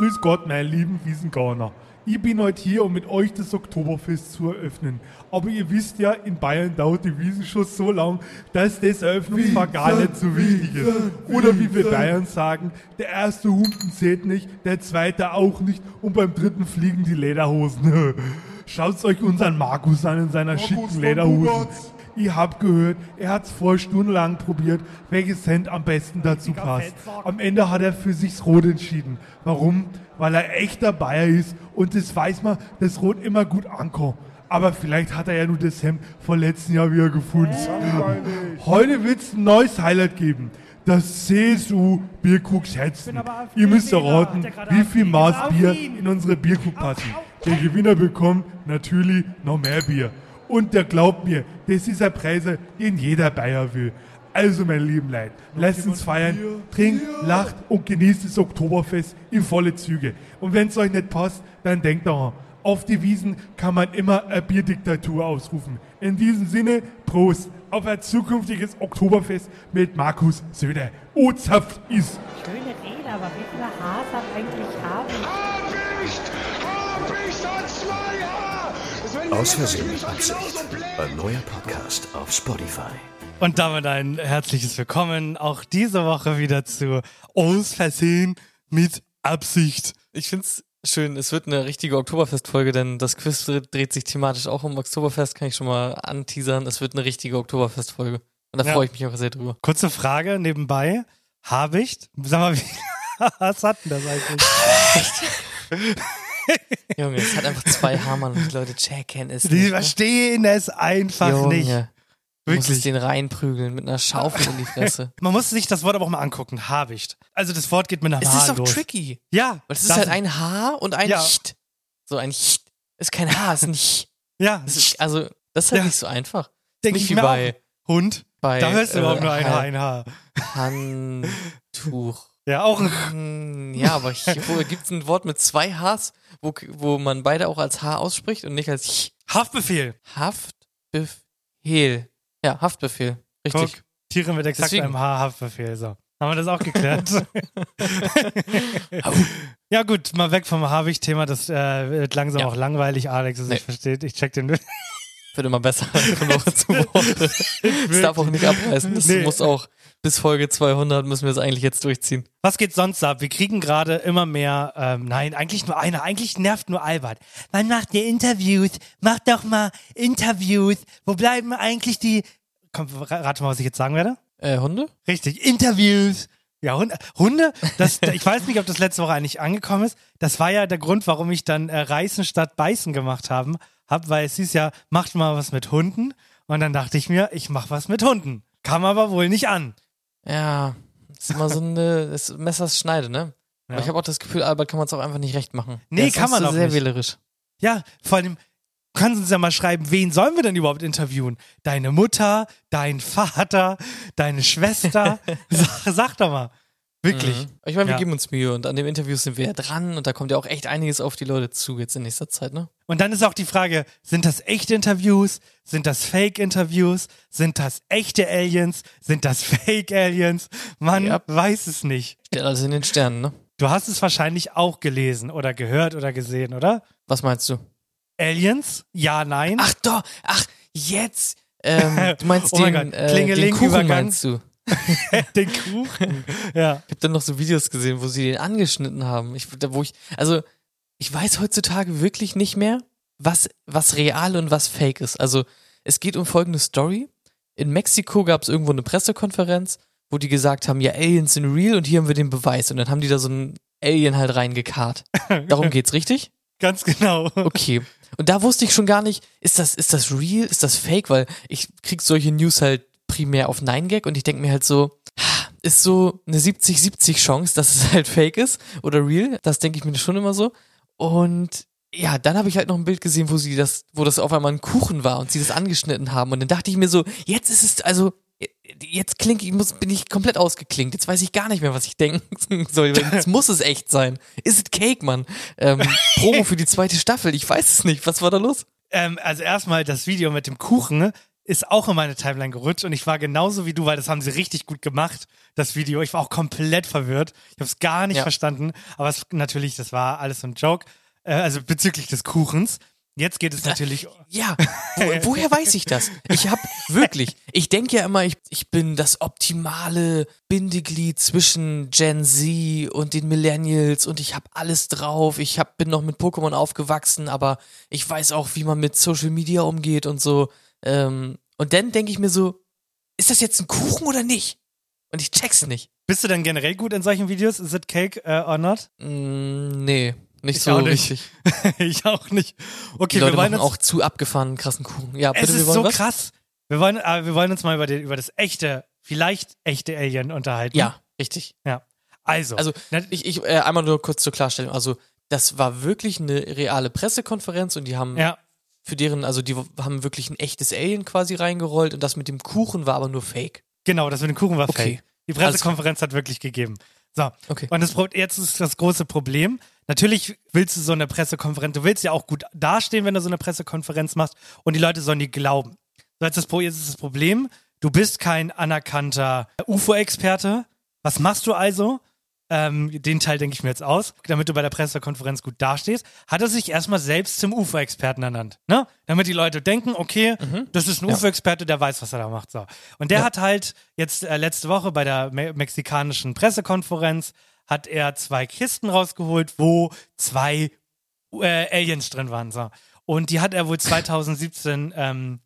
Grüß Gott, meine lieben Wiesengarner. Ich bin heute hier, um mit euch das Oktoberfest zu eröffnen. Aber ihr wisst ja, in Bayern dauert die Wiesen schon so lang, dass das Eröffnungsfahrt gar nicht so wichtig ist. Oder wie wir Bayern sagen, der erste Humpen zählt nicht, der zweite auch nicht und beim dritten fliegen die Lederhosen. Schaut euch unseren Markus an in seiner schicken Lederhosen. Ich hab gehört, er hat's vor stundenlang probiert, welches Cent am besten dazu passt. Am Ende hat er für sich's Rot entschieden. Warum? Weil er echter Bayer ist und das weiß man, dass Rot immer gut ankommt. Aber vielleicht hat er ja nur das Hemd vom letzten Jahr wieder gefunden. Heute wird's ein neues Highlight geben. Das CSU Bierkrug schätzen. Ihr müsst erraten, wie viel Maß Bier in unsere Bierkrug passen. Der Gewinner bekommt natürlich noch mehr Bier. Und der glaubt mir, das ist ein Preis, den jeder Bayer will. Also, meine lieben Leute, lasst uns feiern, trinkt, lacht und genießt das Oktoberfest in volle Züge. Und wenn es euch nicht passt, dann denkt daran, auf die Wiesen kann man immer eine Bierdiktatur ausrufen. In diesem Sinne, Prost auf ein zukünftiges Oktoberfest mit Markus Söder. O-Zapft ist. Schöne Rede, aber wie viele Haars hat eigentlich Harvey? Habicht! Habicht als Zweier! Wenn Aus Versehen mit Absicht. Ein neuer Podcast auf Spotify. Und damit ein herzliches Willkommen auch diese Woche wieder zu Aus Versehen mit Absicht. Ich find's schön, es wird eine richtige Oktoberfest-Folge, denn das Quiz dreht dreht sich thematisch auch um Oktoberfest, kann ich schon mal anteasern. Es wird eine richtige Oktoberfest-Folge. Und da Ja. freue ich mich auch sehr drüber. Kurze Frage nebenbei. Habicht? Sag mal, wie was hat denn das eigentlich? Junge, es hat einfach zwei Hamann und die Leute checken es Die nicht. Ne? verstehen es einfach Junge, nicht. Du musst es Wirklich. den reinprügeln mit einer Schaufel in die Fresse. Man muss sich das Wort aber auch mal angucken. Habicht. Also das Wort geht mit einer es H ist doch los. tricky. Ja. Weil es ist halt ein H und ein Ja. Cht. So ein Cht. Ist kein H, ist ein Ch. Ja. Es ist, also, das ist halt Ja. nicht so einfach. Denk nicht ich wie mir bei, auch. Hund. bei Da hörst du äh, überhaupt nur ein H, Ha- ein H. Handtuch. Ja, auch ein Hm, Ja, aber wo gibt's ein Wort mit zwei Hs, wo, wo man beide auch als H ausspricht und nicht als Ch? Haftbefehl. Haftbefehl. Ja, Haftbefehl. Richtig. Guck, Tiere mit exakt Deswegen. einem H, Haftbefehl. So. Haben wir das auch geklärt? ja gut, mal weg vom Habicht-Thema. Das äh, wird langsam Ja. auch langweilig, Alex. Also Nee. ich verstehe, ich check den. Wird immer besser von Woche zu Woche. Es darf auch nicht abreißen. Das Nee. muss auch bis Folge 200 müssen wir es eigentlich jetzt durchziehen. Was geht sonst ab? Wir kriegen gerade immer mehr, ähm, nein, eigentlich nur einer. Eigentlich nervt nur Albert. Wann macht ihr Interviews? Macht doch mal Interviews. Wo bleiben eigentlich die... Komm, rate mal, was ich jetzt sagen werde. Äh, Hunde? Richtig, Interviews. Ja, Hunde, Hunde das, ich weiß nicht, ob das letzte Woche eigentlich angekommen ist. Das war ja der Grund, warum ich dann äh, Reißen statt Beißen gemacht haben, hab, weil es hieß ja, macht mal was mit Hunden. Und dann dachte ich mir, ich mach was mit Hunden. Kam aber wohl nicht an. Ja, ist immer so eine ist Messers Schneide, ne? Ja. Aber ich habe auch das Gefühl, Albert kann man es auch einfach nicht recht machen. Nee, Der kann man auch sehr nicht. wählerisch. Ja, vor allem, du kannst uns ja mal schreiben, wen sollen wir denn überhaupt interviewen? Deine Mutter, dein Vater, deine Schwester? sag, sag doch mal. Wirklich. Mhm. Ich meine, wir Ja. geben uns Mühe und an dem Interview sind wir ja dran und da kommt ja auch echt einiges auf die Leute zu jetzt in nächster Zeit, ne? Und dann ist auch die Frage, sind das echte Interviews? Sind das Fake-Interviews? Sind das echte Aliens? Sind das Fake-Aliens? Man Ja. weiß es nicht. Steht alles in den Sternen, ne? Du hast es wahrscheinlich auch gelesen oder gehört oder gesehen, oder? Was meinst du? Aliens? Ja, nein? Ach doch, ach, jetzt. Ähm, du meinst Oh den, äh, den Kuchen meinst du? den Kuchen. ja. Ich habe dann noch so Videos gesehen, wo sie den angeschnitten haben. Ich, da, wo ich, also ich weiß heutzutage wirklich nicht mehr, was, was real und was fake ist. Also es geht um folgende Story. In Mexiko gab es irgendwo eine Pressekonferenz, wo die gesagt haben, ja, Aliens sind real und hier haben wir den Beweis. Und dann haben die da so einen Alien halt reingekarrt. Darum geht's, richtig? Ganz genau. Okay. Und da wusste ich schon gar nicht, ist das, ist das real, ist das fake? Weil ich krieg solche News halt primär auf 9gag und ich denke mir halt so, ist so eine 70-70 Chance, dass es halt fake ist oder real. Das denke ich mir schon immer so. Und ja, dann habe ich halt noch ein Bild gesehen, wo sie das, wo das auf einmal ein Kuchen war und sie das angeschnitten haben. Und dann dachte ich mir so, jetzt ist es, also, jetzt klingt, ich muss, bin ich komplett ausgeklingt. Jetzt weiß ich gar nicht mehr, was ich denken soll. Jetzt muss es echt sein. Ist es Cake, Mann? Ähm, Promo für die zweite Staffel. Ich weiß es nicht. Was war da los? Ähm, also erstmal das Video mit dem Kuchen ne, ist auch in meine Timeline gerutscht und ich war genauso wie du, weil das haben sie richtig gut gemacht, das Video. Ich war auch komplett verwirrt. Ich habe es gar nicht Ja. verstanden, aber es, natürlich, das war alles so ein Joke. Äh, also bezüglich des Kuchens. Jetzt geht es natürlich. Ja, wo, woher weiß ich das? Ich hab wirklich, ich denke ja immer, ich, ich bin das optimale Bindeglied zwischen Gen Z und den Millennials und ich habe alles drauf. Ich hab, bin noch mit Pokémon aufgewachsen, aber ich weiß auch, wie man mit Social Media umgeht und so. Ähm, und dann denke ich mir so, ist das jetzt ein Kuchen oder nicht? Und ich check's nicht. Bist du denn generell gut in solchen Videos? Is it cake uh, or not? Mm, nee, nicht Ich so auch nicht. richtig. ich auch nicht. Okay, Die Leute wir wollen uns, auch zu abgefahrenen krassen Kuchen. Ja, bitte, es wir ist wollen so was? krass. Wir wollen, äh, wir wollen uns mal über, den, über das echte, vielleicht echte Alien unterhalten. Ja, richtig. Ja. Also, Also ich, ich äh, einmal nur kurz zur Klarstellung. Also das war wirklich eine reale Pressekonferenz und die haben ja, für deren, also die haben wirklich ein echtes Alien quasi reingerollt und das mit dem Kuchen war aber nur Fake. genau, das mit dem Kuchen war Okay. fake. Die Pressekonferenz hat wirklich gegeben. So. Okay. Und das, jetzt ist das große Problem. Natürlich willst du so eine Pressekonferenz, du willst ja auch gut dastehen, wenn du so eine Pressekonferenz machst und die Leute sollen dir glauben. So, jetzt, das, Pro- jetzt ist das Problem, du bist kein anerkannter UFO-Experte. Was machst du also? Ähm, den Teil denke ich mir jetzt aus, damit du bei der Pressekonferenz gut dastehst, hat er sich erstmal selbst zum UFO-Experten ernannt. Ne? Damit die Leute denken, okay, das ist ein Ja. UFO-Experte, der weiß, was er da macht. So. Und der Ja. hat halt jetzt äh, letzte Woche bei der me mexikanischen Pressekonferenz hat er zwei Kisten rausgeholt, wo zwei äh, Aliens drin waren. So. Und die hat er wohl 2017, ähm,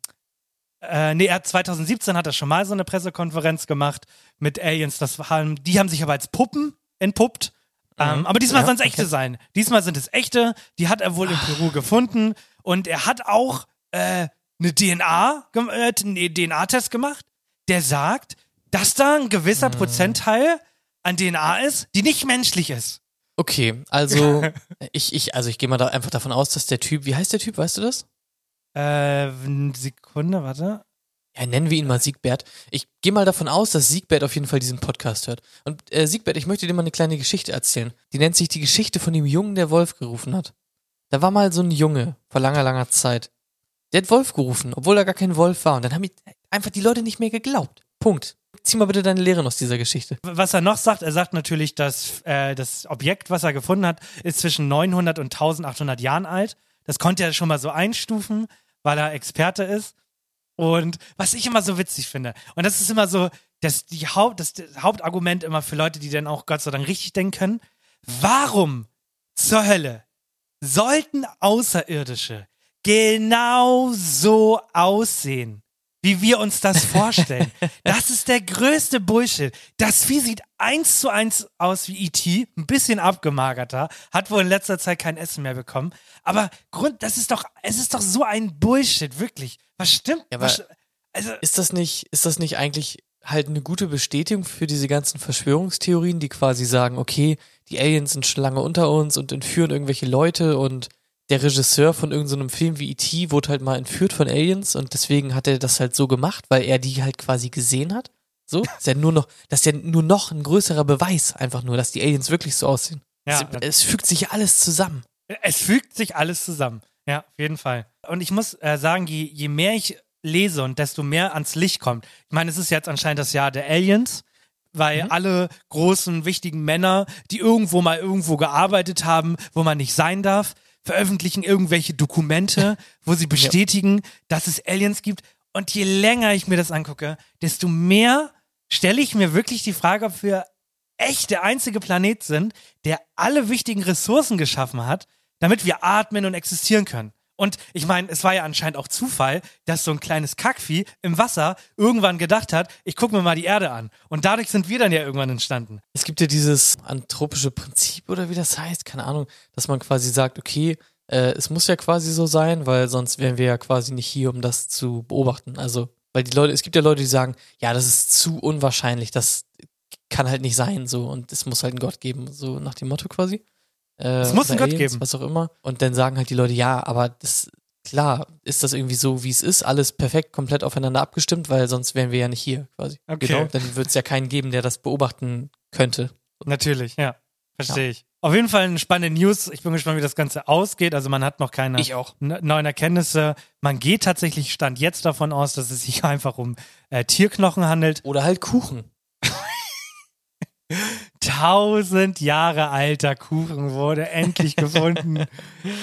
äh, nee, er hat 2017 hat er schon mal so eine Pressekonferenz gemacht mit Aliens. Das waren, die haben sich aber als Puppen entpuppt. Ähm, aber diesmal Ja, sollen es echte okay. sein. Diesmal sind es echte. Die hat er wohl in Peru gefunden. Und er hat auch äh, eine DNA, äh, einen DNA-Test gemacht, der sagt, dass da ein gewisser Prozentteil an DNA ist, die nicht menschlich ist. Okay, also ich, ich, also ich gehe mal da einfach davon aus, dass der Typ, wie heißt der Typ, weißt du das? Äh, Sekunde, warte. Ja, nennen wir ihn mal Siegbert. Ich gehe mal davon aus, dass Siegbert auf jeden Fall diesen Podcast hört. Und äh, Siegbert, ich möchte dir mal eine kleine Geschichte erzählen. Die nennt sich die Geschichte von dem Jungen, der Wolf gerufen hat. Da war mal so ein Junge vor langer, langer Zeit. Der hat Wolf gerufen, obwohl er gar kein Wolf war. Und dann haben einfach die Leute nicht mehr geglaubt. Punkt. Zieh mal bitte deine Lehren aus dieser Geschichte. Was er noch sagt, er sagt natürlich, dass äh, das Objekt, was er gefunden hat, ist zwischen 900 und 1800 Jahren alt. Das konnte er schon mal so einstufen, weil er Experte ist. Und was ich immer so witzig finde, und das ist immer so, dass die Haupt, das, das Hauptargument immer für Leute, die dann auch Gott sei Dank richtig denken können, warum zur Hölle sollten Außerirdische genau so aussehen, wie wir uns das vorstellen? das ist der größte Bullshit. Das Vieh sieht eins zu eins aus wie E.T., ein bisschen abgemagerter, hat wohl in letzter Zeit kein Essen mehr bekommen. Aber Grund, das ist doch, es ist doch so ein Bullshit, wirklich. Was stimmt? Ja, was, also, Ist das nicht, ist das nicht eigentlich halt eine gute Bestätigung für diese ganzen Verschwörungstheorien, die quasi sagen, okay, die Aliens sind schon lange unter uns und entführen irgendwelche Leute und der Regisseur von irgendeinem Film wie E.T. wurde halt mal entführt von Aliens und deswegen hat er das halt so gemacht, weil er die halt quasi gesehen hat. So, ist ja nur noch, das ist ja nur noch ein größerer Beweis, einfach nur, dass die Aliens wirklich so aussehen. Ja, es, es fügt sich alles zusammen. Es fügt sich alles zusammen. Ja, auf jeden Fall. Und ich muss äh, sagen, je, je mehr ich lese und desto mehr ans Licht kommt. Ich meine, es ist jetzt anscheinend das Jahr der Aliens, weil alle großen, wichtigen Männer, die irgendwo mal irgendwo gearbeitet haben, wo man nicht sein darf, veröffentlichen irgendwelche Dokumente, wo sie bestätigen, dass es Aliens gibt. Und je länger ich mir das angucke, desto mehr stelle ich mir wirklich die Frage, ob wir echt der einzige Planet sind, der alle wichtigen Ressourcen geschaffen hat, damit wir atmen und existieren können. Und ich meine, es war ja anscheinend auch Zufall, dass so ein kleines Kackvieh im Wasser irgendwann gedacht hat, ich gucke mir mal die Erde an. Und dadurch sind wir dann ja irgendwann entstanden. Es gibt ja dieses anthropische Prinzip oder wie das heißt, keine Ahnung, dass man quasi sagt, okay, äh, es muss ja quasi so sein, weil sonst wären wir ja quasi nicht hier, um das zu beobachten. Also, weil die Leute, es gibt ja Leute, die sagen, ja, das ist zu unwahrscheinlich, das kann halt nicht sein, so, und es muss halt einen Gott geben, so nach dem Motto quasi. Äh, Es muss einen oder Gott Aliens, geben. Was auch immer. Und dann sagen halt die Leute, ja, aber das, klar, ist das irgendwie so, wie es ist, alles perfekt, komplett aufeinander abgestimmt, weil sonst wären wir ja nicht hier, quasi. Okay. Genau. Dann wird es ja keinen geben, der das beobachten könnte. Natürlich, ja. Verstehe ich. Auf jeden Fall eine spannende News. Ich bin gespannt, wie das Ganze ausgeht. Also man hat noch keine ne- neuen Erkenntnisse. Man geht tatsächlich Stand jetzt davon aus, dass es sich einfach um äh, Tierknochen handelt. Oder halt Kuchen. Tausend Jahre alter Kuchen wurde endlich gefunden.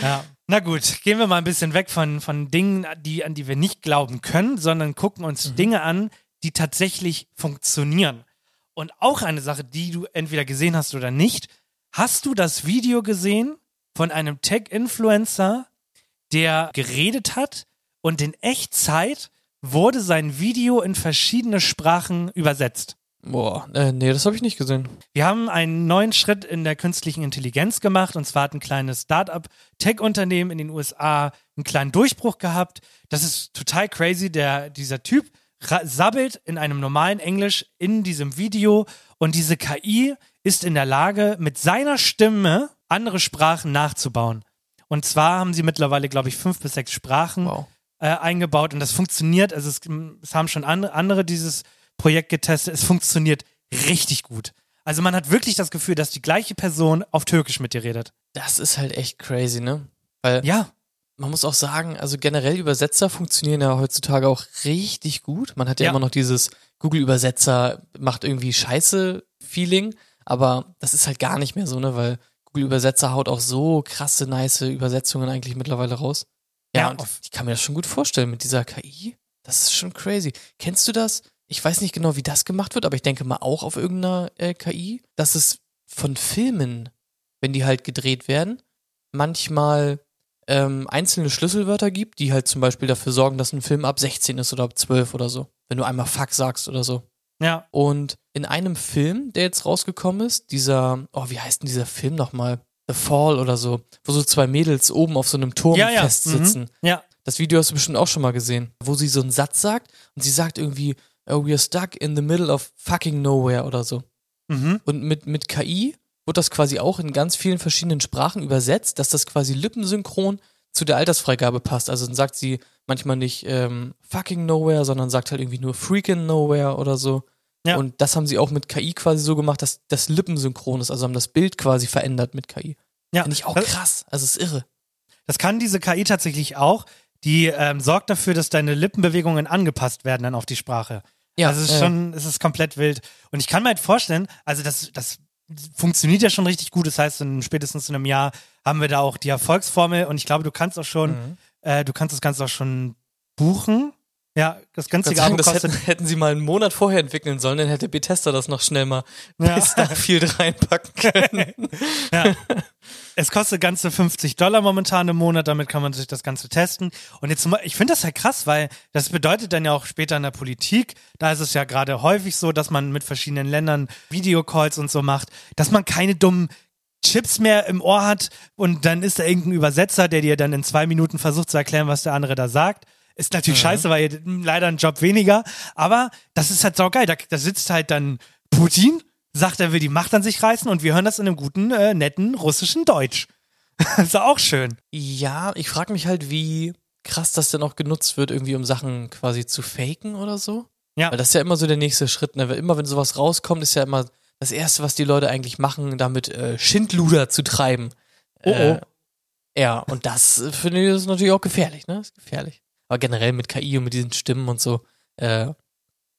ja. Na gut, gehen wir mal ein bisschen weg von, von Dingen, die, an die wir nicht glauben können, sondern gucken uns Dinge an, die tatsächlich funktionieren. Und auch eine Sache, die du entweder gesehen hast oder nicht. Hast du das Video gesehen von einem Tech-Influencer, der geredet hat und in Echtzeit wurde sein Video in verschiedene Sprachen übersetzt? Boah, äh, nee, das habe ich nicht gesehen. Wir haben einen neuen Schritt in der künstlichen Intelligenz gemacht und zwar hat ein kleines Start-up-Tech-Unternehmen in den USA einen kleinen Durchbruch gehabt. Das ist total crazy. Der, dieser Typ sabbelt in einem normalen Englisch in diesem Video und diese KI ist in der Lage, mit seiner Stimme andere Sprachen nachzubauen. Und zwar haben sie mittlerweile, glaube ich, fünf bis sechs Sprachen Wow. äh, eingebaut und das funktioniert. Also es, es haben schon andere dieses Projekt getestet. Es funktioniert richtig gut. Also man hat wirklich das Gefühl, dass die gleiche Person auf Türkisch mit dir redet. Das ist halt echt crazy, ne? Weil Ja, man muss auch sagen, also generell Übersetzer funktionieren ja heutzutage auch richtig gut. Man hat ja, Ja. immer noch dieses Google-Übersetzer macht irgendwie scheiße Feeling, aber das ist halt gar nicht mehr so, ne? Weil Google-Übersetzer haut auch so krasse, nice Übersetzungen eigentlich mittlerweile raus. Ja, Ja, und ich kann mir das schon gut vorstellen mit dieser KI. Das ist schon crazy. Kennst du das? Ich weiß nicht genau, wie das gemacht wird, aber ich denke mal auch auf irgendeiner äh, KI, dass es von Filmen, wenn die halt gedreht werden, manchmal ähm, einzelne Schlüsselwörter gibt, die halt zum Beispiel dafür sorgen, dass ein Film ab 16 ist oder ab 12 oder so. Wenn du einmal Fuck sagst oder so. ja. Und in einem Film, der jetzt rausgekommen ist, dieser, oh, wie heißt denn dieser Film nochmal? The Fall oder so, wo so zwei Mädels oben auf so einem Turm Ja, ja. festsitzen. Mhm. Ja. Das Video hast du bestimmt auch schon mal gesehen, wo sie so einen Satz sagt und sie sagt irgendwie, oh, we're stuck in the middle of fucking nowhere oder so. Mhm. Und mit, mit KI wird das quasi auch in ganz vielen verschiedenen Sprachen übersetzt, dass das quasi lippensynchron zu der Altersfreigabe passt. Also dann sagt sie manchmal nicht ähm, fucking nowhere, sondern sagt halt irgendwie nur freaking nowhere oder so. Ja. Und das haben sie auch mit KI quasi so gemacht, dass das lippensynchron ist. Also haben das Bild quasi verändert mit KI. Ja. Finde ich auch krass. Also es ist irre. Das kann diese KI tatsächlich auch. Die ähm, sorgt dafür, dass deine Lippenbewegungen angepasst werden dann auf die Sprache. Ja, also es ist schon, es ist komplett wild. Und ich kann mir halt vorstellen, also das, das funktioniert ja schon richtig gut. Das heißt, in spätestens in einem Jahr haben wir da auch die Erfolgsformel und ich glaube, du kannst auch schon, Mhm. äh, du kannst das Ganze auch schon buchen. Ja, das günstige sagen, Abo das kostet. hätten, hätten sie mal einen Monat vorher entwickeln sollen, dann hätte Bethesda das noch schnell mal Ja. bis da viel reinpacken können. Ja. Es kostet ganze 50 Dollar momentan im Monat, damit kann man sich das Ganze testen. Und jetzt, ich finde das halt krass, weil das bedeutet dann ja auch später in der Politik, da ist es ja gerade häufig so, dass man mit verschiedenen Ländern Videocalls und so macht, dass man keine dummen Chips mehr im Ohr hat und dann ist da irgendein Übersetzer, der dir dann in zwei Minuten versucht zu erklären, was der andere da sagt. Ist natürlich scheiße, weil ihr leider einen Job weniger, aber das ist halt saugeil. Da, da sitzt halt dann Putin, sagt, er will die Macht an sich reißen und wir hören das in einem guten, äh, netten russischen Deutsch. das ist auch schön. Ja, ich frage mich halt, wie krass das denn auch genutzt wird, irgendwie um Sachen quasi zu faken oder so. Ja. Weil das ist ja immer so der nächste Schritt. Ne? Weil Immer wenn sowas rauskommt, ist ja immer das Erste, was die Leute eigentlich machen, damit äh, Schindluder zu treiben. Oh, Äh, oh. ja, und das äh, finde ich ist natürlich auch gefährlich, ne? Ist gefährlich. Aber generell mit KI und mit diesen Stimmen und so, äh,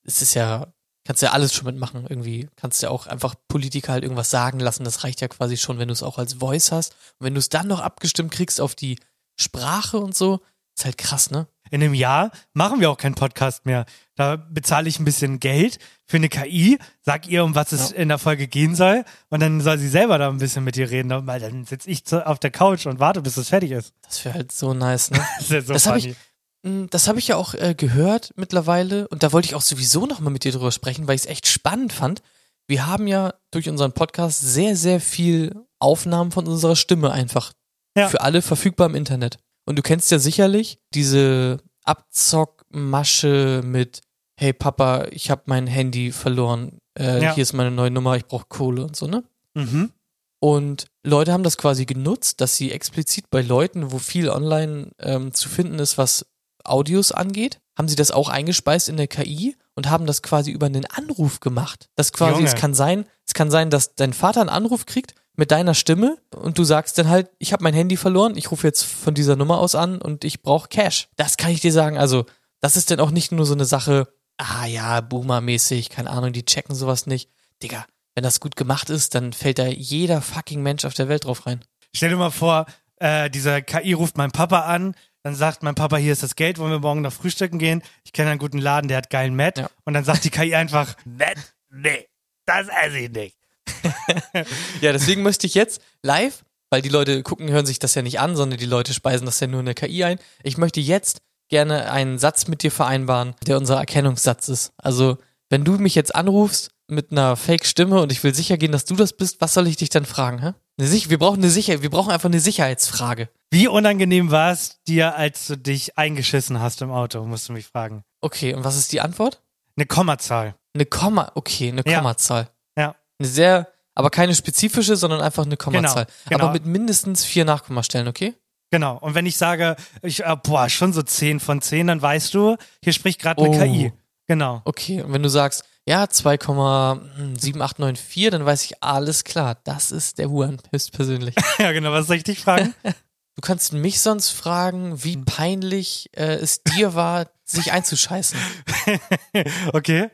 es ist ja, kannst ja alles schon mitmachen. Irgendwie kannst ja auch einfach Politiker halt irgendwas sagen lassen. Das reicht ja quasi schon, wenn du es auch als Voice hast. Und wenn du es dann noch abgestimmt kriegst auf die Sprache und so, ist halt krass, ne? In einem Jahr machen wir auch keinen Podcast mehr. Da bezahle ich ein bisschen Geld für eine KI, sag ihr, um was es in der Folge gehen soll, und dann soll sie selber da ein bisschen mit dir reden, weil dann sitze ich auf der Couch und warte, bis es fertig ist. Das wäre halt so nice, ne? Das ist ja so Das funny. Mm, Das habe ich ja auch äh, gehört mittlerweile und da wollte ich auch sowieso noch mal mit dir drüber sprechen, weil ich es echt spannend fand. Wir haben ja durch unseren Podcast sehr, sehr viel Aufnahmen von unserer Stimme einfach Ja. Für alle verfügbar im Internet. Und du kennst ja sicherlich diese Abzockmasche mit, hey Papa, ich habe mein Handy verloren, äh, Ja. hier ist meine neue Nummer, ich brauche Kohle und so, ne? Mhm. Und Leute haben das quasi genutzt, dass sie explizit bei Leuten, wo viel online ähm, zu finden ist, was Audios angeht, haben sie das auch eingespeist in der KI und haben das quasi über einen Anruf gemacht. Das quasi, Junge. es kann sein, es kann sein, dass dein Vater einen Anruf kriegt mit deiner Stimme und du sagst dann halt, ich habe mein Handy verloren, ich rufe jetzt von dieser Nummer aus an und ich brauche Cash. Das kann ich dir sagen. Also, das ist dann auch nicht nur so eine Sache, ah ja, Boomer-mäßig, keine Ahnung, die checken sowas nicht. Digga, wenn das gut gemacht ist, dann fällt da jeder fucking Mensch auf der Welt drauf rein. Stell dir mal vor, äh, dieser KI ruft meinen Papa an, dann sagt mein Papa, hier ist das Geld, wollen wir morgen noch frühstücken gehen? Ich kenne einen guten Laden, der hat geilen Matt. Ja. Und dann sagt die KI einfach, Matt, nee, das esse ich nicht. Ja, deswegen möchte ich jetzt live, weil die Leute gucken, hören sich das ja nicht an, sondern die Leute speisen das ja nur in der KI ein. Ich möchte jetzt gerne einen Satz mit dir vereinbaren, der unser Erkennungssatz ist. Also, wenn du mich jetzt anrufst mit einer Fake-Stimme und ich will sicher gehen, dass du das bist, was soll ich dich dann fragen, hä? Wir brauchen eine Sicher wir brauchen einfach eine Sicherheitsfrage. Wie unangenehm war es dir, als du dich eingeschissen hast im Auto, musst du mich fragen. Okay, und was ist die Antwort? Eine Kommazahl. Eine Komma, okay, eine Ja. Kommazahl. Ja. Eine sehr, aber keine spezifische, sondern einfach eine Kommazahl. genau. Aber mit mindestens vier Nachkommastellen, okay? Genau. Und wenn ich sage, ich, äh, boah, schon so 10 von 10, dann weißt du, hier spricht gerade eine Oh. KI. Genau. Okay, und wenn du sagst, ja, 2,7894, dann weiß ich, alles klar, das ist der Huan höchstpersönlich. Ja, genau. Was soll ich dich fragen? Du kannst mich sonst fragen, wie peinlich äh, es dir war, sich einzuscheißen. okay.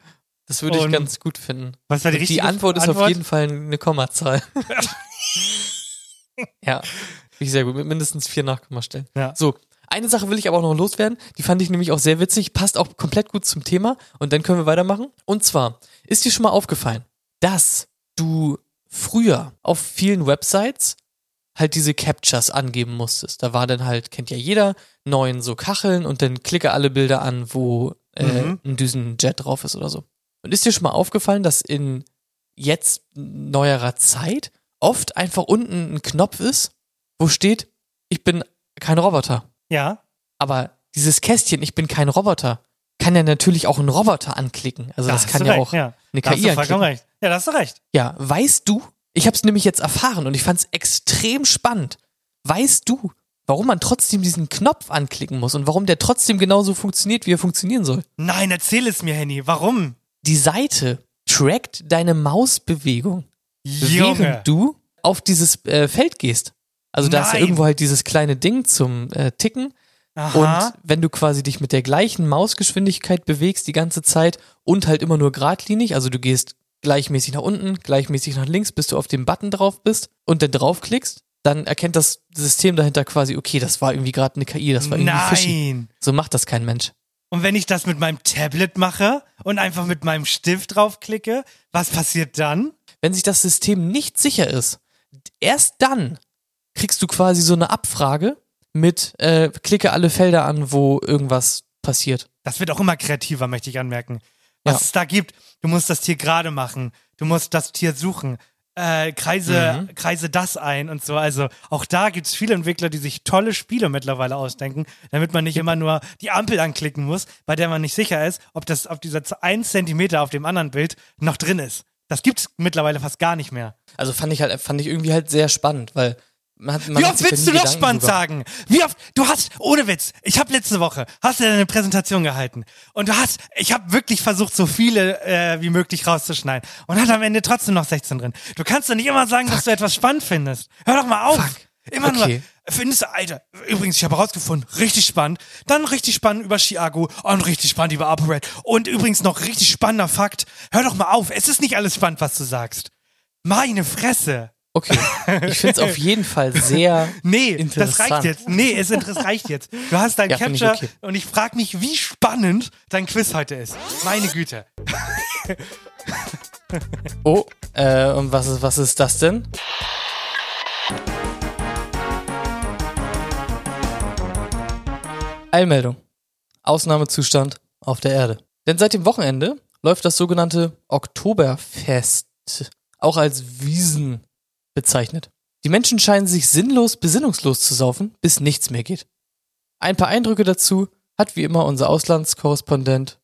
Das würde ich Und ganz gut finden. Was war die richtige die Antwort ist auf Antwort? jeden Fall eine Kommazahl. ja, finde ich sehr gut, mit mindestens vier Nachkommastellen. Ja. So, eine Sache will ich aber auch noch loswerden, die fand ich nämlich auch sehr witzig, passt auch komplett gut zum Thema und dann können wir weitermachen. Und zwar, ist dir schon mal aufgefallen, dass du früher auf vielen Websites halt diese Captchas angeben musstest. Da war dann halt, kennt ja jeder, neun so Kacheln und dann klicke alle Bilder an, wo äh, Mhm. ein Düsenjet drauf ist oder so. Und ist dir schon mal aufgefallen, dass in jetzt neuerer Zeit oft einfach unten ein Knopf ist, wo steht, ich bin kein Roboter. Ja. Aber dieses Kästchen, ich bin kein Roboter, kann ja natürlich auch ein Roboter anklicken. Also Da das hast kann du ja recht, auch ja. eine Da hast KI du vollkommen anklicken. recht. Ja, da hast du recht. Ja, weißt du, ich habe es nämlich jetzt erfahren und ich fand es extrem spannend. Weißt du, warum man trotzdem diesen Knopf anklicken muss und warum der trotzdem genauso funktioniert, wie er funktionieren soll? Nein, erzähl es mir, Henny. Warum? Die Seite trackt deine Mausbewegung, Junge. während du auf dieses äh, Feld gehst. Also da ist ja irgendwo halt dieses kleine Ding zum äh, Ticken Aha. Und wenn du quasi dich mit der gleichen Mausgeschwindigkeit bewegst die ganze Zeit und halt immer nur geradlinig, also du gehst gleichmäßig nach unten, gleichmäßig nach links, bis du auf den Button drauf bist und dann draufklickst, dann erkennt das System dahinter quasi, okay, das war irgendwie gerade eine KI, das war irgendwie fishy. Nein. So macht das kein Mensch. Und wenn ich das mit meinem Tablet mache und einfach mit meinem Stift draufklicke, was passiert dann? Wenn sich das System nicht sicher ist, erst dann kriegst du quasi so eine Abfrage mit, äh, klicke alle Felder an, wo irgendwas passiert. Das wird auch immer kreativer, möchte ich anmerken. Was Ja. es da gibt, du musst das Tier gerade machen, du musst das Tier suchen, äh, kreise, Mhm. kreise das ein und so. Also auch da gibt es viele Entwickler, die sich tolle Spiele mittlerweile ausdenken, damit man nicht immer nur die Ampel anklicken muss, bei der man nicht sicher ist, ob das auf dieser 1 Zentimeter auf dem anderen Bild noch drin ist. Das gibt es mittlerweile fast gar nicht mehr. Also fand ich halt, fand ich irgendwie halt sehr spannend, weil man man Wie oft willst du noch Gedanken spannend drüber- sagen? Wie oft? Du hast, ohne Witz, ich habe letzte Woche, hast du eine Präsentation gehalten und du hast, ich habe wirklich versucht, so viele äh, wie möglich rauszuschneiden und hat am Ende trotzdem noch 16 drin. Du kannst doch nicht immer sagen, dass du etwas spannend findest. Hör doch mal auf. Fuck. Immer Okay. nur, findest du, Alter, übrigens, ich habe herausgefunden, richtig spannend, dann richtig spannend über Chiago und richtig spannend über ApoRed und übrigens noch richtig spannender Fakt. Hör doch mal auf, es ist nicht alles spannend, was du sagst. Meine Fresse. Okay, ich finde es auf jeden Fall sehr Nee, das interessant. reicht jetzt. Nee, es es reicht jetzt. Du hast dein Ja, find ich Capture okay. und ich frage mich, wie spannend dein Quiz heute ist. Meine Güte. Oh, äh, und was ist, was ist das denn? Eilmeldung. Ausnahmezustand auf der Erde. Denn seit dem Wochenende läuft das sogenannte Oktoberfest, auch als Wiesen bezeichnet. Die Menschen scheinen sich sinnlos, besinnungslos zu saufen, bis nichts mehr geht. Ein paar Eindrücke dazu hat wie immer unser Auslandskorrespondent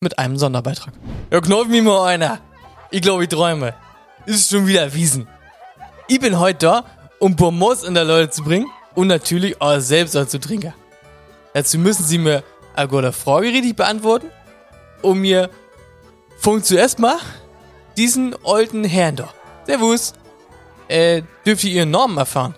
mit einem Sonderbeitrag. Ja, knauf mich mal einer. Ich glaube, ich träume. Ist schon wieder erwiesen. Ich bin heute da, um Pommes in der Leute zu bringen und natürlich auch selbst zu trinken. Dazu müssen Sie mir eine Frage richtig beantworten und mir zuerst mal diesen alten Herrn da. Servus. Äh, dürft ihr Ihren Namen erfahren?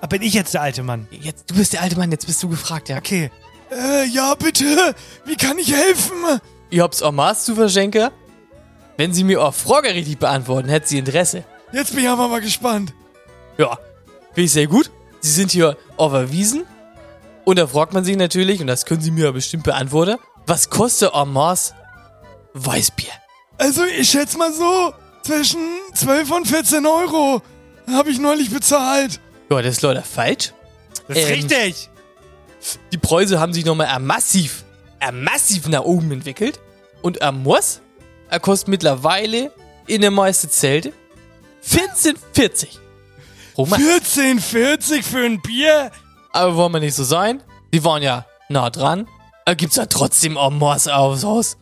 Ah, Bin ich jetzt der alte Mann? Jetzt, du bist der alte Mann, jetzt bist du gefragt, ja. Okay. Äh, ja, bitte. Wie kann ich helfen? Ihr habt's auch Maß zu verschenken? Wenn Sie mir eure Frage richtig beantworten, hätte sie Interesse. Jetzt bin ich aber mal gespannt. Ja, finde ich sehr gut. Sie sind hier auf der Wiesen. Und da fragt man sich natürlich, und das können Sie mir ja bestimmt beantworten, was kostet en masse Weißbier? Also, ich schätze mal so, zwischen 12 und 14 Euro habe ich neulich bezahlt. Ja, das ist leider falsch. Das ist Ähm, richtig. Die Preise haben sich nochmal massiv, er massiv nach oben entwickelt. Und er muss, er kostet mittlerweile in den meisten Zelte 14,40. Roma, 14,40 für ein Bier? aber wollen wir nicht so sein? Die waren ja nah dran. Da gibt's ja trotzdem en masse aufs Haus.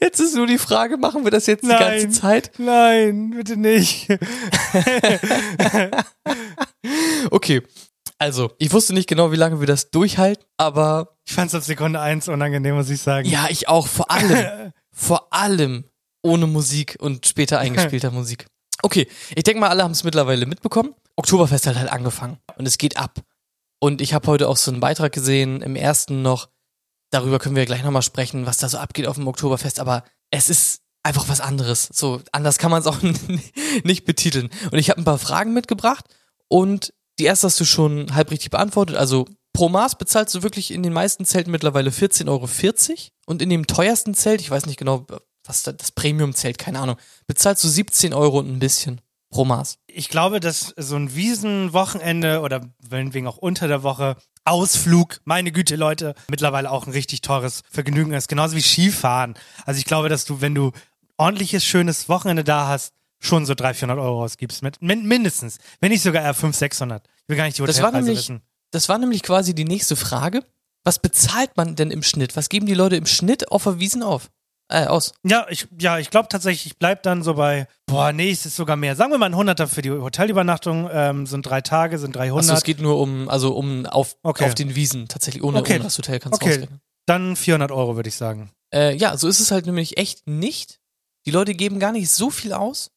Jetzt ist nur die Frage, machen wir das jetzt die ganze Nein. Zeit? Nein, bitte nicht. Okay, also, ich wusste nicht genau, wie lange wir das durchhalten, aber Ich fand's ab Sekunde eins unangenehm, muss ich sagen. ja, ich auch, vor allem, vor allem ohne Musik und später eingespielter Musik. Okay, ich denke mal, alle haben es mittlerweile mitbekommen. Oktoberfest hat halt angefangen und es geht ab. Und ich habe heute auch so einen Beitrag gesehen, im ersten noch, darüber können wir gleich nochmal sprechen, was da so abgeht auf dem Oktoberfest, aber es ist einfach was anderes. So, anders kann man es auch nicht betiteln. Und ich habe ein paar Fragen mitgebracht und die erste hast du schon halb richtig beantwortet. Also pro Maß bezahlst du wirklich in den meisten Zelten mittlerweile 14,40 Euro. Und in dem teuersten Zelt, ich weiß nicht genau, was da, das Premium-Zelt, keine Ahnung, bezahlst du 17 Euro und ein bisschen pro Maß. Ich glaube, dass so ein Wiesenwochenende oder wegen auch unter der Woche Ausflug, meine Güte, Leute, mittlerweile auch ein richtig teures Vergnügen ist. Genauso wie Skifahren. Also ich glaube, dass du, wenn du ordentliches, schönes Wochenende da hast, schon so 300, 400 Euro ausgibst. Mit, min mindestens. Wenn nicht sogar eher 500, 600. Ich will gar nicht die Das war Hotelpreise nämlich, wissen. das war nämlich quasi die nächste Frage. Was bezahlt man denn im Schnitt? Was geben die Leute im Schnitt auf der Wiesen auf? Äh, aus. Ja, ich, ja, ich glaube tatsächlich, ich bleib dann so bei, boah, nee, es ist sogar mehr. Sagen wir mal ein Hunderter für die Hotelübernachtung, ähm, sind drei Tage, sind 300. Achso, es geht nur um, also um auf, Okay. auf den Wiesen tatsächlich, ohne, Okay. ohne das Hotel kannst du Okay. ausrechnen. Dann 400 Euro, würde ich sagen. Äh, ja, so ist es halt nämlich echt nicht. Die Leute geben gar nicht so viel aus.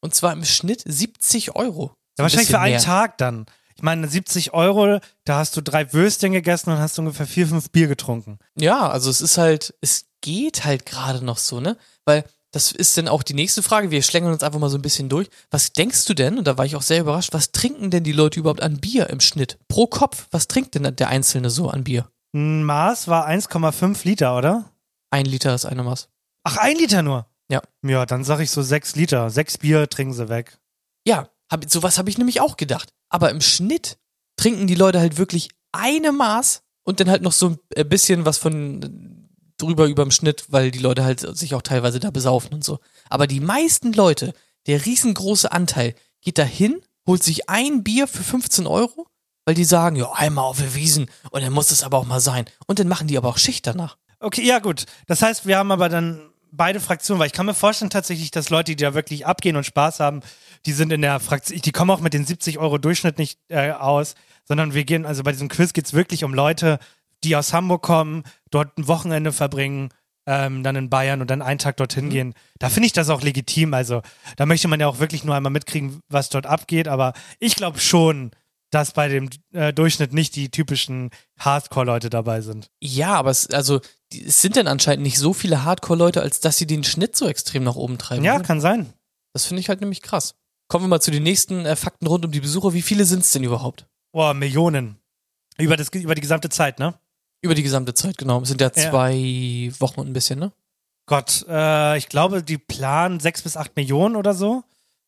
Und zwar im Schnitt 70 Euro. Ja, wahrscheinlich für einen mehr. Tag dann. Ich meine, 70 Euro, da hast du drei Würstchen gegessen und hast ungefähr vier, fünf Bier getrunken. Ja, also es ist halt, es geht halt gerade noch so, ne? Weil das ist dann auch die nächste Frage. Wir schlängeln uns einfach mal so ein bisschen durch. Was denkst du denn, und da war ich auch sehr überrascht, was trinken denn die Leute überhaupt an Bier im Schnitt? Pro Kopf, was trinkt denn der Einzelne so an Bier? Ein Maß war 1,5 Liter, oder? Ein Liter ist eine Maß. Ach, ein Liter nur? Ja. Ja, dann sag ich so sechs Liter. Sechs Bier trinken sie weg. Ja, hab, sowas habe ich nämlich auch gedacht. Aber im Schnitt trinken die Leute halt wirklich eine Maß und dann halt noch so ein bisschen was von äh, drüber über dem Schnitt, weil die Leute halt sich auch teilweise da besaufen und so. Aber die meisten Leute, der riesengroße Anteil, geht da hin, holt sich ein Bier für 15 Euro, weil die sagen, ja, einmal auf der Wiesen und dann muss es aber auch mal sein. Und dann machen die aber auch Schicht danach. Okay, ja gut. Das heißt, wir haben aber dann beide Fraktionen, weil ich kann mir vorstellen tatsächlich, dass Leute, die da wirklich abgehen und Spaß haben, die sind in der Fraktion, die kommen auch mit den 70 Euro Durchschnitt nicht äh, aus, sondern wir gehen, also bei diesem Quiz geht's wirklich um Leute, die aus Hamburg kommen, dort ein Wochenende verbringen, ähm, dann in Bayern und dann einen Tag dorthin gehen. Da finde ich das auch legitim. Also da möchte man ja auch wirklich nur einmal mitkriegen, was dort abgeht. Aber ich glaube schon, dass bei dem äh, Durchschnitt nicht die typischen Hardcore-Leute dabei sind. Ja, aber es, also, es sind dann anscheinend nicht so viele Hardcore-Leute, als dass sie den Schnitt so extrem nach oben treiben. Ja, würden. kann sein. Das finde ich halt nämlich krass. Kommen wir mal zu den nächsten äh, Fakten rund um die Besucher. Wie viele sind es denn überhaupt? Boah, Millionen. Über, das, über die gesamte Zeit, ne? Über die gesamte Zeit, genau. Es sind ja zwei Wochen und ein bisschen, ne? Gott, äh, ich glaube, die planen sechs bis acht Millionen oder so.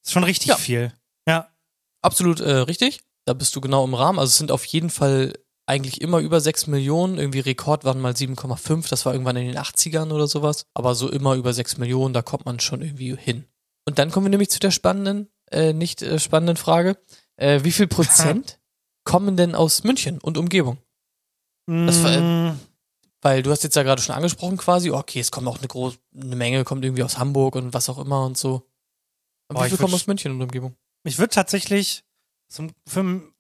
Ist schon richtig Ja. viel. Ja. Absolut äh, richtig. Da bist du genau im Rahmen. Also es sind auf jeden Fall eigentlich immer über 6 Millionen. Irgendwie Rekord waren mal 7,5. Das war irgendwann in den 80ern oder sowas. Aber so immer über 6 Millionen, da kommt man schon irgendwie hin. Und dann kommen wir nämlich zu der spannenden, äh, nicht äh, spannenden Frage. Äh, wie viel Prozent kommen denn aus München und Umgebung? Das war, Mm, Weil du hast jetzt ja gerade schon angesprochen quasi, okay, es kommt auch eine große eine Menge, kommt irgendwie aus Hamburg und was auch immer und so. Und Oh, wie viel kommen würd- aus München und Umgebung? ich würde tatsächlich, zum,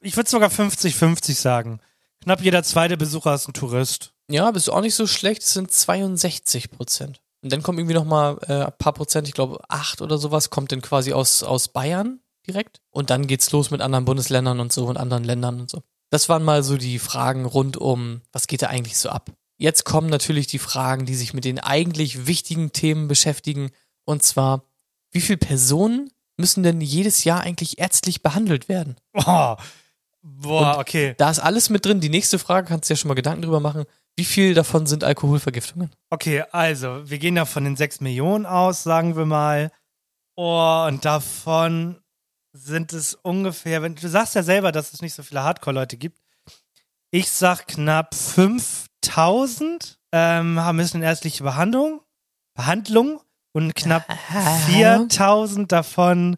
ich würde sogar 50-50 sagen. Knapp jeder zweite Besucher ist ein Tourist. Ja, bist du auch nicht so schlecht, es sind 62 Prozent. Und dann kommen irgendwie noch mal äh, ein paar Prozent, ich glaube acht oder sowas, kommt dann quasi aus, aus Bayern direkt. Und dann geht's los mit anderen Bundesländern und so und anderen Ländern und so. Das waren mal so die Fragen rund um, was geht da eigentlich so ab? Jetzt kommen natürlich die Fragen, die sich mit den eigentlich wichtigen Themen beschäftigen. Und zwar, wie viele Personen müssen denn jedes Jahr eigentlich ärztlich behandelt werden? Boah, boah okay. Da ist alles mit drin. Die nächste Frage, kannst du ja schon mal Gedanken drüber machen. Wie viel davon sind Alkoholvergiftungen? Okay, also, wir gehen da von den 6 Millionen aus, sagen wir mal. Oh, und davon sind es ungefähr, wenn du sagst ja selber, dass es nicht so viele Hardcore-Leute gibt. Ich sag knapp 5000 ähm, haben müssen in ärztliche Behandlung, Behandlung und knapp 4000 davon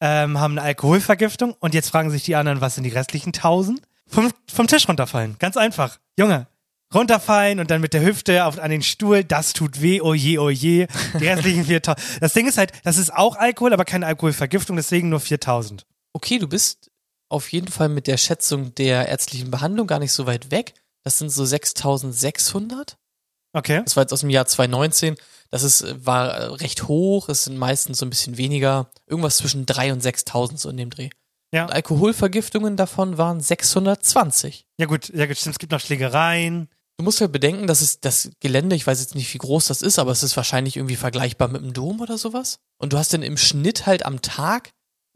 ähm, haben eine Alkoholvergiftung. Und jetzt fragen sich die anderen, was sind die restlichen 1000? Vom, vom Tisch runterfallen. Ganz einfach. Junge, runterfallen und dann mit der Hüfte auf, an den Stuhl, das tut weh, oh je, oh je. Die restlichen 4000. Das Ding ist halt, das ist auch Alkohol, aber keine Alkoholvergiftung, deswegen nur 4000. Okay, du bist auf jeden Fall mit der Schätzung der ärztlichen Behandlung gar nicht so weit weg. Das sind so 6600. Okay. Das war jetzt aus dem Jahr 2019. Das ist, war äh, recht hoch. Es sind meistens so ein bisschen weniger. Irgendwas zwischen 3 und 6000 so in dem Dreh. Ja. Und Alkoholvergiftungen davon waren 620. Ja gut, ja gut, stimmt, es gibt noch Schlägereien. Du musst ja bedenken, dass es das Gelände, ich weiß jetzt nicht, wie groß das ist, aber es ist wahrscheinlich irgendwie vergleichbar mit dem Dom oder sowas. Und du hast dann im Schnitt halt am Tag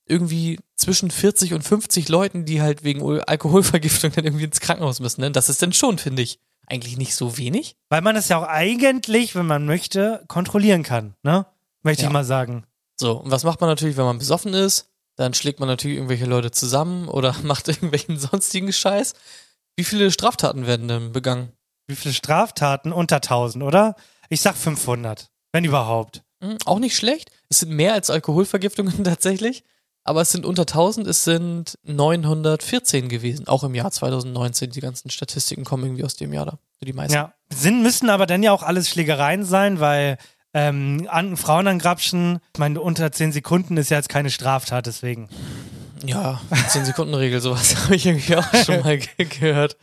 irgendwie zwischen 40 und 50 Leuten, die halt wegen Al- Alkoholvergiftung dann irgendwie ins Krankenhaus müssen. Ne? Das ist dann schon, finde ich, eigentlich nicht so wenig. Weil man es ja auch eigentlich, wenn man möchte, kontrollieren kann, ne? Möchte Ja. ich mal sagen. So, und was macht man natürlich, wenn man besoffen ist? Dann schlägt man natürlich irgendwelche Leute zusammen oder macht irgendwelchen sonstigen Scheiß. Wie viele Straftaten werden denn begangen? Wie viele Straftaten? Unter 1000, oder? Ich sag 500, wenn überhaupt. Hm, auch nicht schlecht. Es sind mehr als Alkoholvergiftungen tatsächlich. Aber es sind unter 1000, es sind 914 gewesen, auch im Jahr 2019. Die ganzen Statistiken kommen irgendwie aus dem Jahr da. So die meisten. Ja, sind, müssen aber dann ja auch alles Schlägereien sein, weil ähm, an, Frauen angrapschen, ich meine, unter 10 Sekunden ist ja jetzt keine Straftat, deswegen. Ja, 10 Sekunden Regel, sowas habe ich irgendwie auch schon mal ge gehört.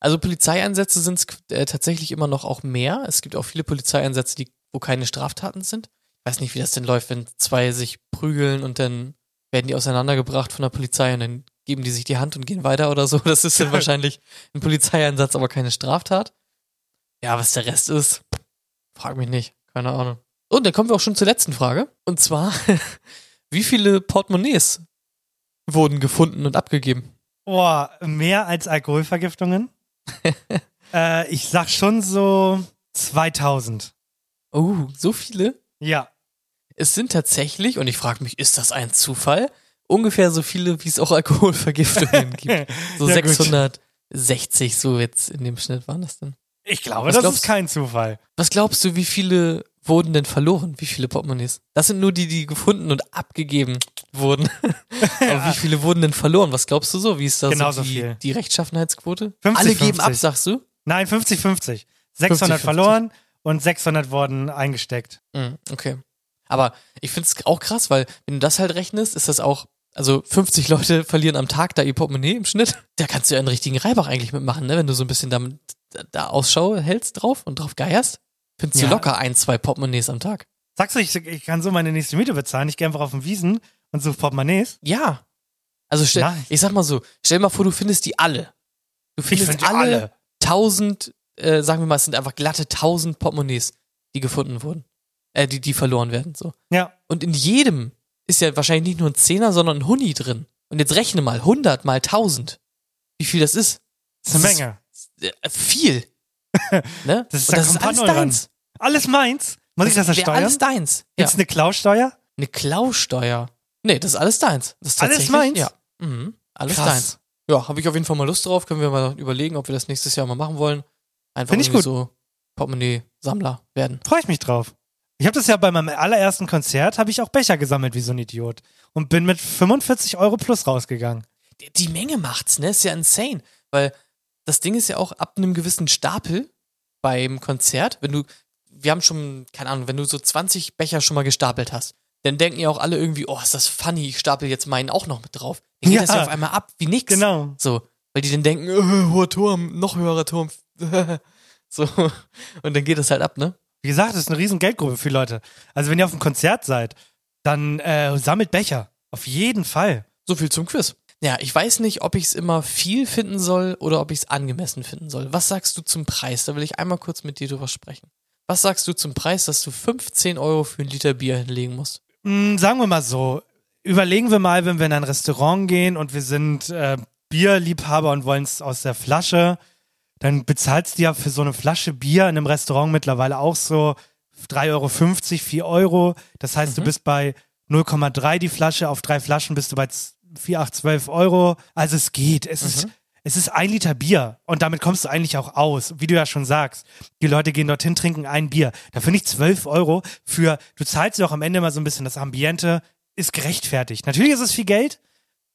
Also Polizeieinsätze sind äh, tatsächlich immer noch auch mehr. Es gibt auch viele Polizeieinsätze, die, wo keine Straftaten sind. Ich weiß nicht, wie das denn läuft, wenn zwei sich prügeln und dann werden die auseinandergebracht von der Polizei und dann geben die sich die Hand und gehen weiter oder so. Das ist dann wahrscheinlich ein Polizeieinsatz, aber keine Straftat. Ja, was der Rest ist, frag mich nicht. Keine Ahnung. Und dann kommen wir auch schon zur letzten Frage. Und zwar, wie viele Portemonnaies wurden gefunden und abgegeben? Boah, mehr als Alkoholvergiftungen? äh, ich sag schon so 2000. Oh, so viele? Ja. Es sind tatsächlich, und ich frage mich, ist das ein Zufall? Ungefähr so viele, wie es auch Alkoholvergiftungen gibt. So Ja, gut. 660, so jetzt in dem Schnitt waren das denn. Ich glaube, Was das glaubst ist kein Zufall. Was glaubst du, wie viele wurden denn verloren? Wie viele Portemonnaies? Das sind nur die, die gefunden und abgegeben wurden. Aber wie viele wurden denn verloren? Was glaubst du so? Wie ist da Genauso so die, viel. die Rechtschaffenheitsquote? 50, Alle geben 50. ab, sagst du? Nein, 50-50. 600 50-50. verloren und 600 wurden eingesteckt. Mhm, okay. Aber ich finde es auch krass, weil wenn du das halt rechnest, ist das auch, also 50 Leute verlieren am Tag da ihr Portemonnaie im Schnitt. Da kannst du ja einen richtigen Reibach eigentlich mitmachen, ne? Wenn du so ein bisschen damit, da Ausschau hältst drauf und drauf geierst. Findest Ja. du locker ein, zwei Portemonnaies am Tag. Sagst du, ich, ich kann so meine nächste Miete bezahlen? Ich gehe einfach auf den Wiesen und suche Portemonnaies. Ja. Also stell, Nice. ich sag mal so, stell mal vor, du findest die alle. Du findest finde alle, tausend, äh, sagen wir mal, es sind einfach glatte tausend Portemonnaies, die gefunden wurden. Äh, die, die verloren werden, so. Ja. Und in jedem ist ja wahrscheinlich nicht nur ein Zehner, sondern ein Huni drin. Und jetzt rechne mal, 100 mal 1000. Wie viel das ist? Das ist eine Menge. Äh, viel. ne? Das ist der das ist alles deins. Alles meins? Muss ich das ersteuern? alles deins. Ja. Gibt's eine Klausteuer? Eine Klausteuer. Nee, das ist alles deins. Das ist Alles meins? Ja. Mhm. Alles Krass. deins. Ja, habe ich auf jeden Fall mal Lust drauf. Können wir mal überlegen, ob wir das nächstes Jahr mal machen wollen. Einfach Find ich gut. so Portemonnaie-Sammler werden. Freue ich mich drauf. Ich habe das ja bei meinem allerersten Konzert, habe ich auch Becher gesammelt wie so ein Idiot. Und bin mit 45 Euro plus rausgegangen. Die, die Menge macht's, ne? Ist ja insane. Weil das Ding ist ja auch ab einem gewissen Stapel beim Konzert, wenn du, wir haben schon, keine Ahnung, wenn du so 20 Becher schon mal gestapelt hast, dann denken ja auch alle irgendwie, oh, ist das funny, ich stapel jetzt meinen auch noch mit drauf. Dann geht Ja. das ja auf einmal ab wie nix. Genau. So, weil die dann denken, äh, hoher Turm, noch höherer Turm. so, und dann geht das halt ab, ne? Wie gesagt, das ist eine riesen Geldgrube für Leute. Also wenn ihr auf einem Konzert seid, dann äh, sammelt Becher. Auf jeden Fall. So viel zum Quiz. Ja, ich weiß nicht, ob ich es immer viel finden soll oder ob ich es angemessen finden soll. Was sagst du zum Preis? Da will ich einmal kurz mit dir drüber sprechen. Was sagst du zum Preis, dass du 15 Euro für einen Liter Bier hinlegen musst? Mm, sagen wir mal so, überlegen wir mal, wenn wir in ein Restaurant gehen und wir sind äh, Bierliebhaber und wollen es aus der Flasche, dann bezahlst du ja für so eine Flasche Bier in einem Restaurant mittlerweile auch so 3,50 Euro, 4 Euro. Das heißt, du bist bei 0,3 die Flasche, auf drei Flaschen bist du bei 4, 8, 12 Euro. Also es geht. Es ist es ist ein Liter Bier und damit kommst du eigentlich auch aus, wie du ja schon sagst. Die Leute gehen dorthin, trinken ein Bier. Da finde ich 12 Euro für, du zahlst ja auch am Ende mal so ein bisschen das Ambiente, ist gerechtfertigt. Natürlich ist es viel Geld,